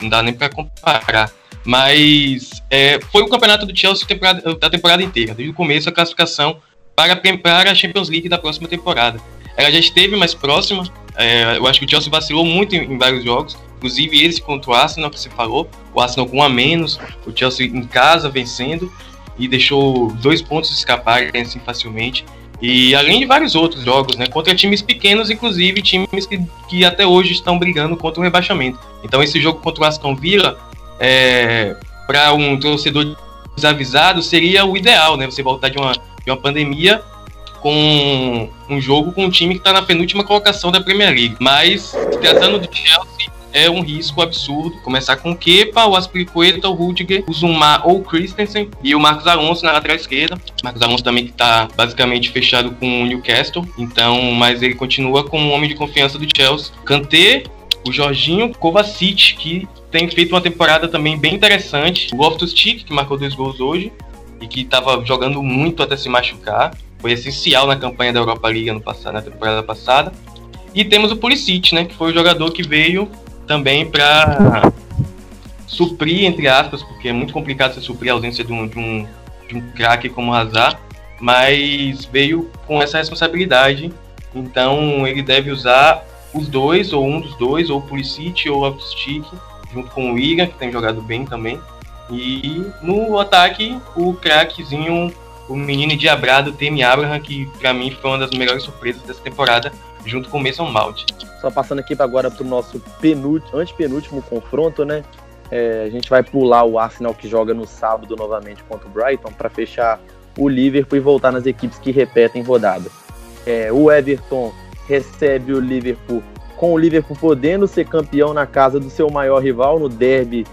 não dá nem para comparar. Mas é, foi o campeonato do Chelsea temporada, da temporada inteira, desde o começo a classificação para, para a Champions League da próxima temporada. Ela já esteve mais próxima, é, eu acho que o Chelsea vacilou muito em, em, vários jogos, inclusive esse contra o Arsenal que você falou, o Arsenal com um a menos, o Chelsea em casa vencendo e deixou dois pontos escaparem assim facilmente. E além de vários outros jogos, né? Contra times pequenos, inclusive times que, que até hoje estão brigando contra o rebaixamento. Então esse jogo contra o Aston Villa é, para um torcedor desavisado seria o ideal, né? Você voltar de uma, de uma pandemia com um jogo com um time que está na penúltima colocação da Premier League. Mas, se tratando do Chelsea, é um risco absurdo. Começar com o Kepa, o Aspilicueta, o Rudiger, o Zuma ou o Christensen e o Marcos Alonso na lateral esquerda. Marcos Alonso também que está basicamente fechado com o Newcastle, então, mas ele continua como um homem de confiança do Chelsea. Kanté, o Jorginho Kovacic, que tem feito uma temporada também bem interessante. O Loftus-Cheek, que marcou dois gols hoje e que estava jogando muito até se machucar foi essencial na campanha da Europa League no passado, na temporada passada. E temos o Pulisic, né, que foi o jogador que veio também para suprir, entre aspas, porque é muito complicado você suprir a ausência de um, de um, de um craque como o Hazard, mas veio com essa responsabilidade. Então ele deve usar os dois, ou um dos dois, ou o Pulisic ou o Stick, junto com o Iga, que tem jogado bem também. E no ataque, o craquezinho o menino diabrado Temi Abraham, que para mim foi uma das melhores surpresas dessa temporada, junto com o Mason Mount. Só passando aqui agora para o nosso penúltimo, antepenúltimo confronto, né? É, a gente vai pular o Arsenal que joga no sábado novamente contra o Brighton para fechar o Liverpool e voltar nas equipes que repetem rodada. É, o Everton recebe o Liverpool com o Liverpool podendo ser campeão na casa do seu maior rival no derby,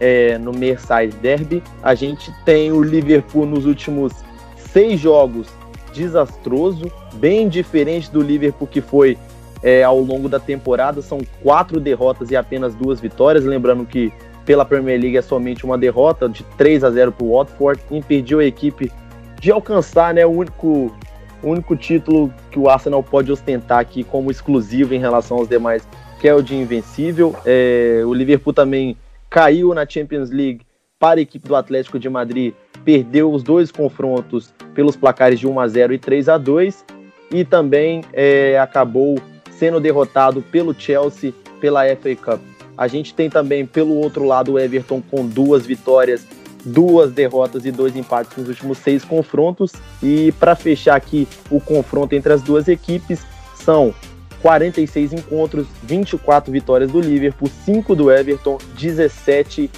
é, no Merseyside Derby. A gente tem o Liverpool nos últimos seis jogos desastroso, bem diferente do Liverpool que foi é, ao longo da temporada. São quatro derrotas e apenas duas vitórias. Lembrando que pela Premier League é somente uma derrota de 3 a 0 para o Watford. Impediu a equipe de alcançar né, o único, o único título que o Arsenal pode ostentar aqui como exclusivo em relação aos demais, que é o de invencível. É, o Liverpool também caiu na Champions League para a equipe do Atlético de Madrid perdeu os dois confrontos pelos placares de 1 a 0 e 3 a 2 e também é, acabou sendo derrotado pelo Chelsea pela FA Cup. A gente tem também pelo outro lado o Everton com duas vitórias, duas derrotas e dois empates nos últimos seis confrontos. E para fechar aqui o confronto entre as duas equipes, são 46 encontros, 24 vitórias do Liverpool, 5 do Everton, 17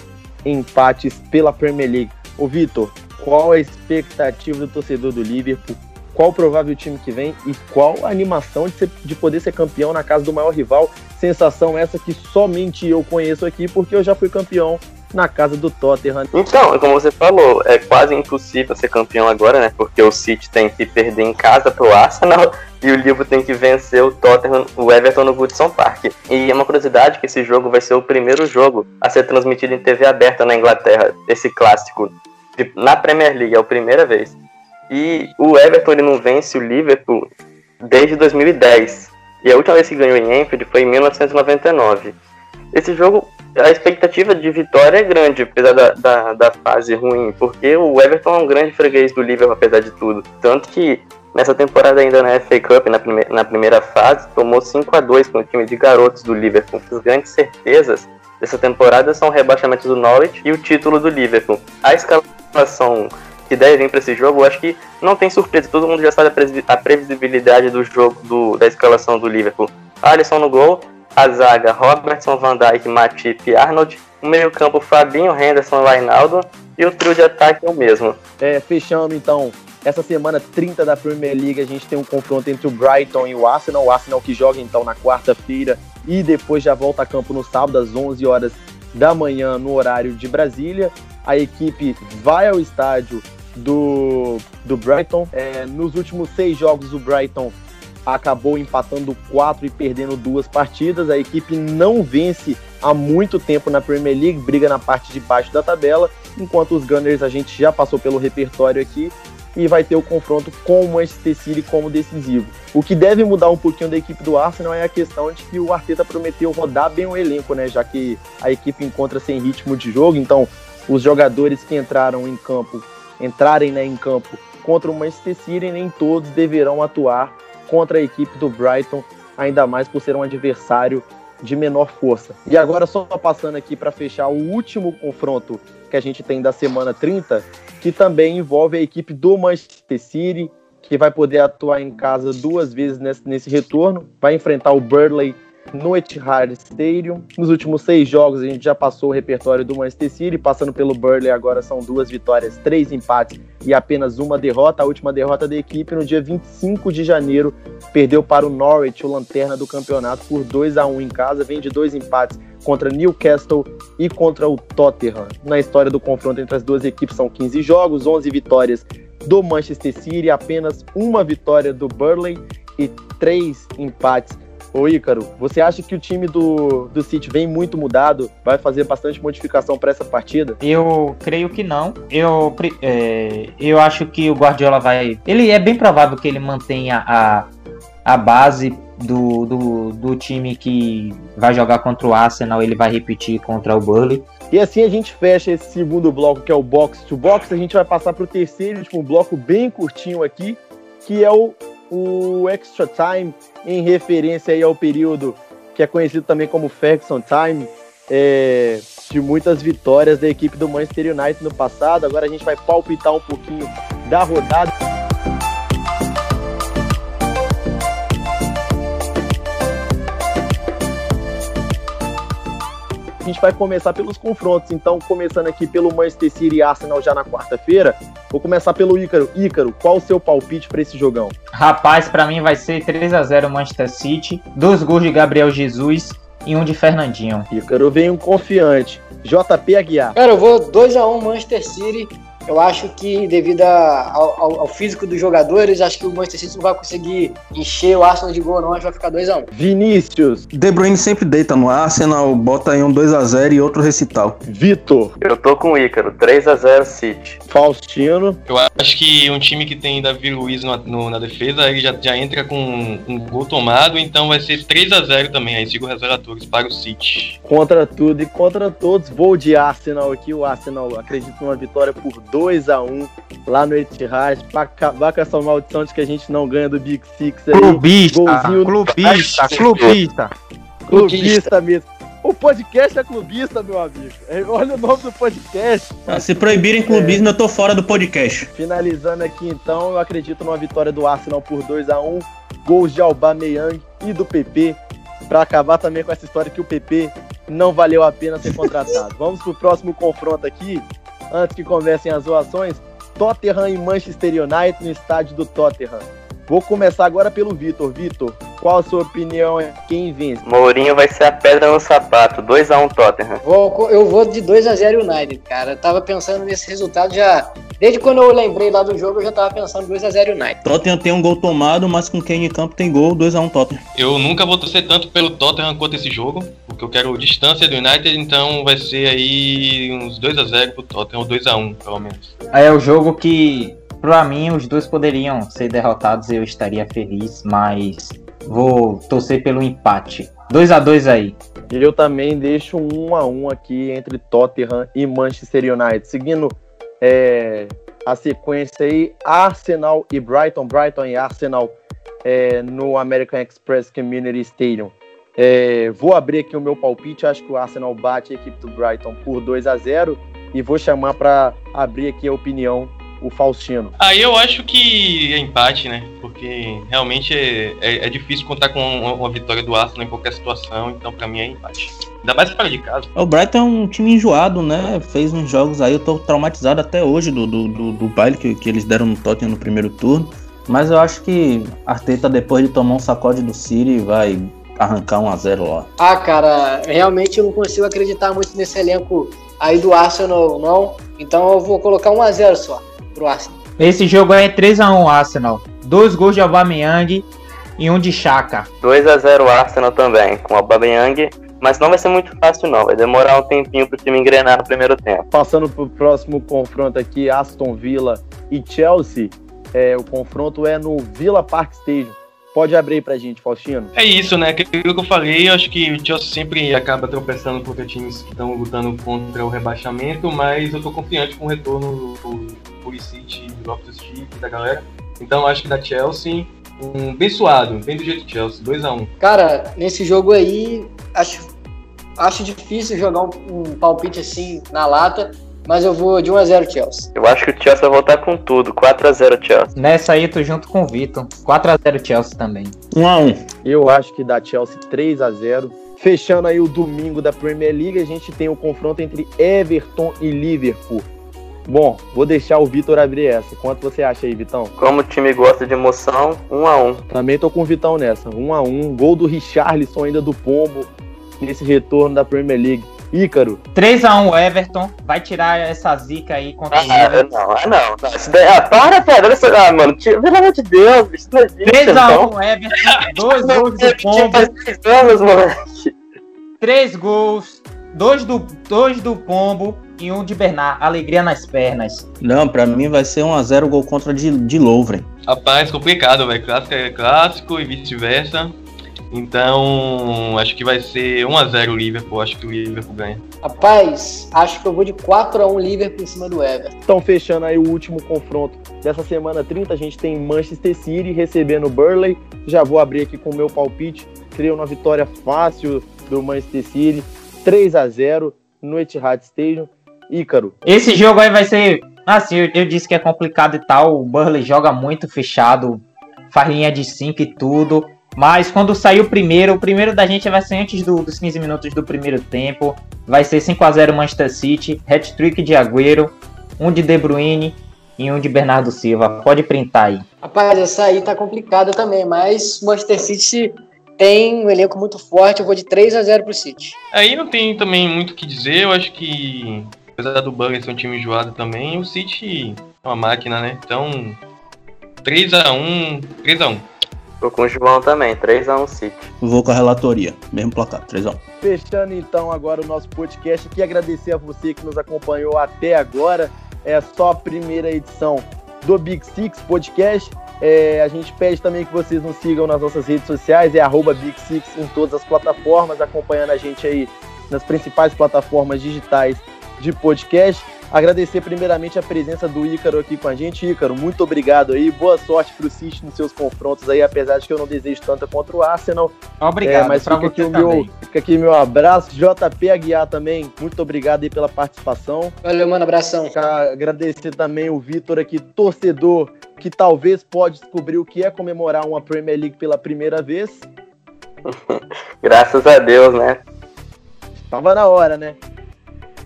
empates pela Premier League. Ô Vitor, qual a expectativa do torcedor do Liverpool? Qual o provável time que vem e qual a animação de, ser, de poder ser campeão na casa do maior rival? Sensação essa que somente eu conheço aqui, porque eu já fui campeão na casa do Tottenham. Então, como você falou, é quase impossível ser campeão agora, né? Porque o City tem que perder em casa pro Arsenal e o Liverpool tem que vencer o Tottenham, o Everton no Goodson Park. E é uma curiosidade que esse jogo vai ser o primeiro jogo a ser transmitido em TV aberta na Inglaterra, esse clássico na Premier League, é a primeira vez. E o Everton ele não vence o Liverpool desde 2010. E a última vez que ganhou em Anfield foi em 1999. Esse jogo, a expectativa de vitória é grande, apesar da, da, da fase ruim, porque o Everton é um grande freguês do Liverpool, apesar de tudo. Tanto que nessa temporada ainda na FA Cup, na, prime na primeira fase, tomou 5 a 2 com o time de garotos do Liverpool. As grandes certezas dessa temporada são o rebaixamento do Norwich e o título do Liverpool. A escalação que deve vir para esse jogo, eu acho que não tem surpresa. Todo mundo já sabe a previsibilidade do jogo, do, da escalação do Liverpool. Alisson no gol, a zaga Robertson, Van Dijk, Matip e Arnold. O meio campo Fabinho, Henderson, Reinaldo. E o trio de ataque é o mesmo. É, fechando então essa semana 30 da Premier League, a gente tem um confronto entre o Brighton e o Arsenal. O Arsenal que joga então na quarta-feira e depois já volta a campo no sábado às 11 horas da manhã no horário de Brasília. A equipe vai ao estádio do, do Brighton. É, nos últimos seis jogos, o Brighton acabou empatando quatro e perdendo duas partidas. A equipe não vence há muito tempo na Premier League, briga na parte de baixo da tabela, enquanto os Gunners a gente já passou pelo repertório aqui e vai ter o confronto com o Manchester City como decisivo. O que deve mudar um pouquinho da equipe do Arsenal é a questão de que o Arteta prometeu rodar bem o elenco, né? Já que a equipe encontra sem ritmo de jogo, então os jogadores que entraram em campo, entrarem né, em campo contra o Manchester City, nem todos deverão atuar contra a equipe do Brighton, ainda mais por ser um adversário de menor força. E agora só passando aqui para fechar o último confronto que a gente tem da semana 30, que também envolve a equipe do Manchester City, que vai poder atuar em casa duas vezes nesse, nesse retorno, vai enfrentar o Burnley no Etihad Stadium. Nos últimos seis jogos, a gente já passou o repertório do Manchester City, passando pelo Burnley agora são duas vitórias, três empates e apenas uma derrota. A última derrota da equipe no dia 25 de janeiro, perdeu para o Norwich, o lanterna do campeonato, por 2 a 1 em casa, vem de dois empates contra Newcastle e contra o Tottenham. Na história do confronto entre as duas equipes são 15 jogos, 11 vitórias do Manchester City, apenas uma vitória do Burnley e três empates. Ô Ícaro, você acha que o time do, do City vem muito mudado? Vai fazer bastante modificação para essa partida? Eu creio que não. Eu, é, eu acho que o Guardiola vai. Ele é bem provável que ele mantenha a, a base do, do, do time que vai jogar contra o Arsenal. Ele vai repetir contra o Burley. E assim a gente fecha esse segundo bloco, que é o box to box. A gente vai passar para o terceiro último bloco, bem curtinho aqui, que é o, o extra time, em referência aí ao período que é conhecido também como Ferguson Time, é, de muitas vitórias da equipe do Manchester United no passado. Agora a gente vai palpitar um pouquinho da rodada. Gente vai começar pelos confrontos. Então, começando aqui pelo Manchester City e Arsenal já na quarta-feira, vou começar pelo Ícaro. Ícaro, qual o seu palpite para esse jogão? Rapaz, para mim vai ser 3 a 0 Manchester City, dois gols de Gabriel Jesus e um de Fernandinho. Ícaro veio um confiante. JP Aguiar. Cara, eu vou 2 a 1 Manchester City eu acho que, devido a, ao, ao, físico dos jogadores, acho que o Manchester City não vai conseguir encher o Arsenal de gol, não. Acho que vai ficar 2x1. Um. Vinícius. De Bruyne sempre deita no Arsenal, bota aí um 2x0 e outro recital. Vitor. Eu tô com o Ícaro, 3x0 City. Faustino. Eu acho que um time que tem Davi Luiz no, no, na defesa, ele já, já entra com um gol tomado, então vai ser 3x0 também. Aí sigo os relatores para o City. Contra tudo e contra todos, vou de Arsenal aqui. O Arsenal acredito numa vitória por 2 2 a 1 lá no Etihad para acabar com essa maldição de que a gente não ganha do Big Six aí. Clubista, Golzinho clubista, clubista. Clubista mesmo. O podcast é clubista, meu amigo. É, olha o nome do podcast. Ah, se proibirem clubismo, é. eu tô fora do podcast. Finalizando aqui, então, eu acredito numa vitória do Arsenal por 2 a 1 Gols de Aubameyang e do PP. Para acabar também com essa história que o PP não valeu a pena ser contratado. Vamos pro próximo confronto aqui antes que comecem as zoações, Tottenham e Manchester United no estádio do Tottenham. Vou começar agora pelo Vitor. Vitor, qual a sua opinião é quem vence? Mourinho vai ser a pedra no sapato, 2x1 um Tottenham. Vou, eu vou de 2x0 United, cara. Eu tava pensando nesse resultado já. Desde quando eu lembrei lá do jogo, eu já tava pensando 2x0 United. Tottenham tem um gol tomado, mas com quem em campo tem gol, 2x1 Tottenham. Eu nunca vou torcer tanto pelo Tottenham quanto esse jogo, porque eu quero distância do United, então vai ser aí uns 2x0 pro Tottenham, ou 2x1, pelo menos. É o jogo que Pra mim, os dois poderiam ser derrotados e eu estaria feliz, mas vou torcer pelo empate. 2 a 2 aí. Eu também deixo um 1 a 1 aqui entre Tottenham e Manchester United. Seguindo é, a sequência aí, Arsenal e Brighton, Brighton e Arsenal é, no American Express Community Stadium. É, vou abrir aqui o meu palpite, acho que o Arsenal bate a equipe do Brighton por 2 a 0 e vou chamar para abrir aqui a opinião o Faustino. Aí eu acho que é empate, né? Porque realmente é, é, é difícil contar com uma, uma, vitória do Arsenal em qualquer situação, então para mim é empate. Ainda mais fora de casa. O Brighton é um time enjoado, né? Fez uns jogos aí, eu tô traumatizado até hoje do, do, do, do baile que, que eles deram no Tottenham no primeiro turno. Mas eu acho que Arteta, depois de tomar um sacode do City, vai arrancar um a 0 lá. Ah, cara, realmente eu não consigo acreditar muito nesse elenco aí do Arsenal, não. Então eu vou colocar um a 0 só pro Arsenal. Esse jogo é 3x1 Arsenal. Dois gols de Aubameyang e um de Chaka. 2x0 Arsenal também, com Aubameyang. Mas não vai ser muito fácil não, vai demorar um tempinho pro time engrenar no primeiro tempo. Passando pro próximo confronto aqui, Aston Villa e Chelsea. É, o confronto é no Villa Park Stadium. Pode abrir pra gente, Faustino. É isso, né? Aquilo que eu falei, eu acho que o Chelsea sempre acaba tropeçando contra times que estão lutando contra o rebaixamento, mas eu tô confiante com o retorno do Pulisic, Loftus Cheek, da galera. Então acho que da Chelsea, um bem suado, bem do jeito de Chelsea, 2x1. Um. Cara, nesse jogo aí, acho, acho difícil jogar um, um palpite assim na lata, mas eu vou de 1x0 Chelsea. Eu acho que o Chelsea vai voltar com tudo. 4x0 Chelsea. Nessa aí, tô junto com o Vitor. 4x0 Chelsea também. 1x1. Eu acho que dá Chelsea 3 a 0 Fechando aí o domingo da Premier League, a gente tem o confronto entre Everton e Liverpool. Bom, vou deixar o Vitor abrir essa. Quanto você acha aí, Vitão? Como o time gosta de emoção, 1x1. Também tô com o Vitão nessa. 1 a 1 Gol do Richarlison ainda do Pombo nesse retorno da Premier League. Ícaro, 3x1 Everton. Vai tirar essa zica aí contra o Ah, Liverpool. não, ah, não. não. Isso daí, ah, para. Olha só. Ah, mano, tira- pelo amor de Deus, bicho. Não existe, 3x1 Everton. Dois Não, gols do Pombo. faz 10 anos, moleque. Três gols. Dois do, dois do Pombo e um de Bernard. Alegria nas pernas. Não, pra mim vai ser 1x0 gol contra de, de Lovren. Rapaz, complicado, velho. Clássico é clássico e vice-versa. Então, acho que vai ser 1x0 o Liverpool. Acho que o Liverpool ganha. Rapaz, acho que eu vou de 4x1 Liverpool em cima do Everton. Então, fechando aí o último confronto dessa semana 30, a gente tem Manchester City recebendo o Burley. Já vou abrir aqui com o meu palpite. Creio uma vitória fácil do Manchester City, 3 a 0 no Etihad Stadium. Ícaro, Esse jogo aí vai ser. Assim, eu, eu disse que é complicado e tal. O Burley joga muito fechado, faz linha de 5 e tudo. Mas quando sair o primeiro, o primeiro da gente vai ser antes do- dos 15 minutos do primeiro tempo. Vai ser 5x0 Manchester City, hat-trick de Agüero, um de De Bruyne e um de Bernardo Silva. Pode printar aí. Rapaz, essa aí tá complicada também, mas o Manchester City tem um elenco muito forte. Eu vou de 3x0 pro City. Aí não tem também muito o que dizer. Eu acho que, apesar do Burnley ser um time enjoado também, o City é uma máquina, né? Então, 3x1, 3x1. Tô com o João também, 3x1 City. Vou com a relatoria. Mesmo placar, 3x1. fechando então agora o nosso podcast aqui, agradecer a você que nos acompanhou até agora. É só a primeira edição do Big Six Podcast. É, a gente pede também que vocês nos sigam nas nossas redes sociais, é arroba Big Six em todas as plataformas, acompanhando a gente aí nas principais plataformas digitais de podcast. Agradecer primeiramente a presença do Ícaro aqui com a gente. Ícaro, muito obrigado aí. Boa sorte pro City nos seus confrontos aí, apesar de que eu não desejo tanta contra o Arsenal. Obrigado, É, mas fica aqui, o meu, fica aqui meu abraço. JP Aguiar também, muito obrigado aí pela participação. Valeu, mano, abração. Agradecer também o Vitor aqui, torcedor, que talvez pode descobrir o que é comemorar uma Premier League pela primeira vez. Graças a Deus, né? Tava na hora, né?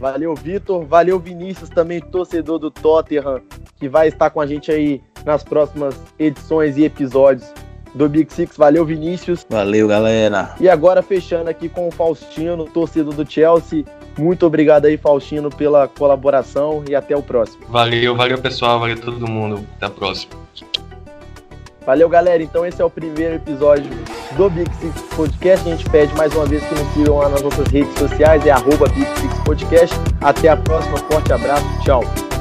Valeu, Vitor. Valeu, Vinícius, também torcedor do Tottenham, que vai estar com a gente aí nas próximas edições e episódios do Big Six. Valeu, Vinícius. Valeu, galera. E agora fechando aqui com o Faustino, torcedor do Chelsea. Muito obrigado aí, Faustino, pela colaboração e até o próximo. Valeu, valeu pessoal, valeu todo mundo. Até a próxima. Valeu, galera. Então esse é o primeiro episódio do Big Six Podcast. A gente pede mais uma vez que nos sigam lá nas nossas redes sociais, é arroba Big Six Podcast. Até a próxima, forte abraço, tchau.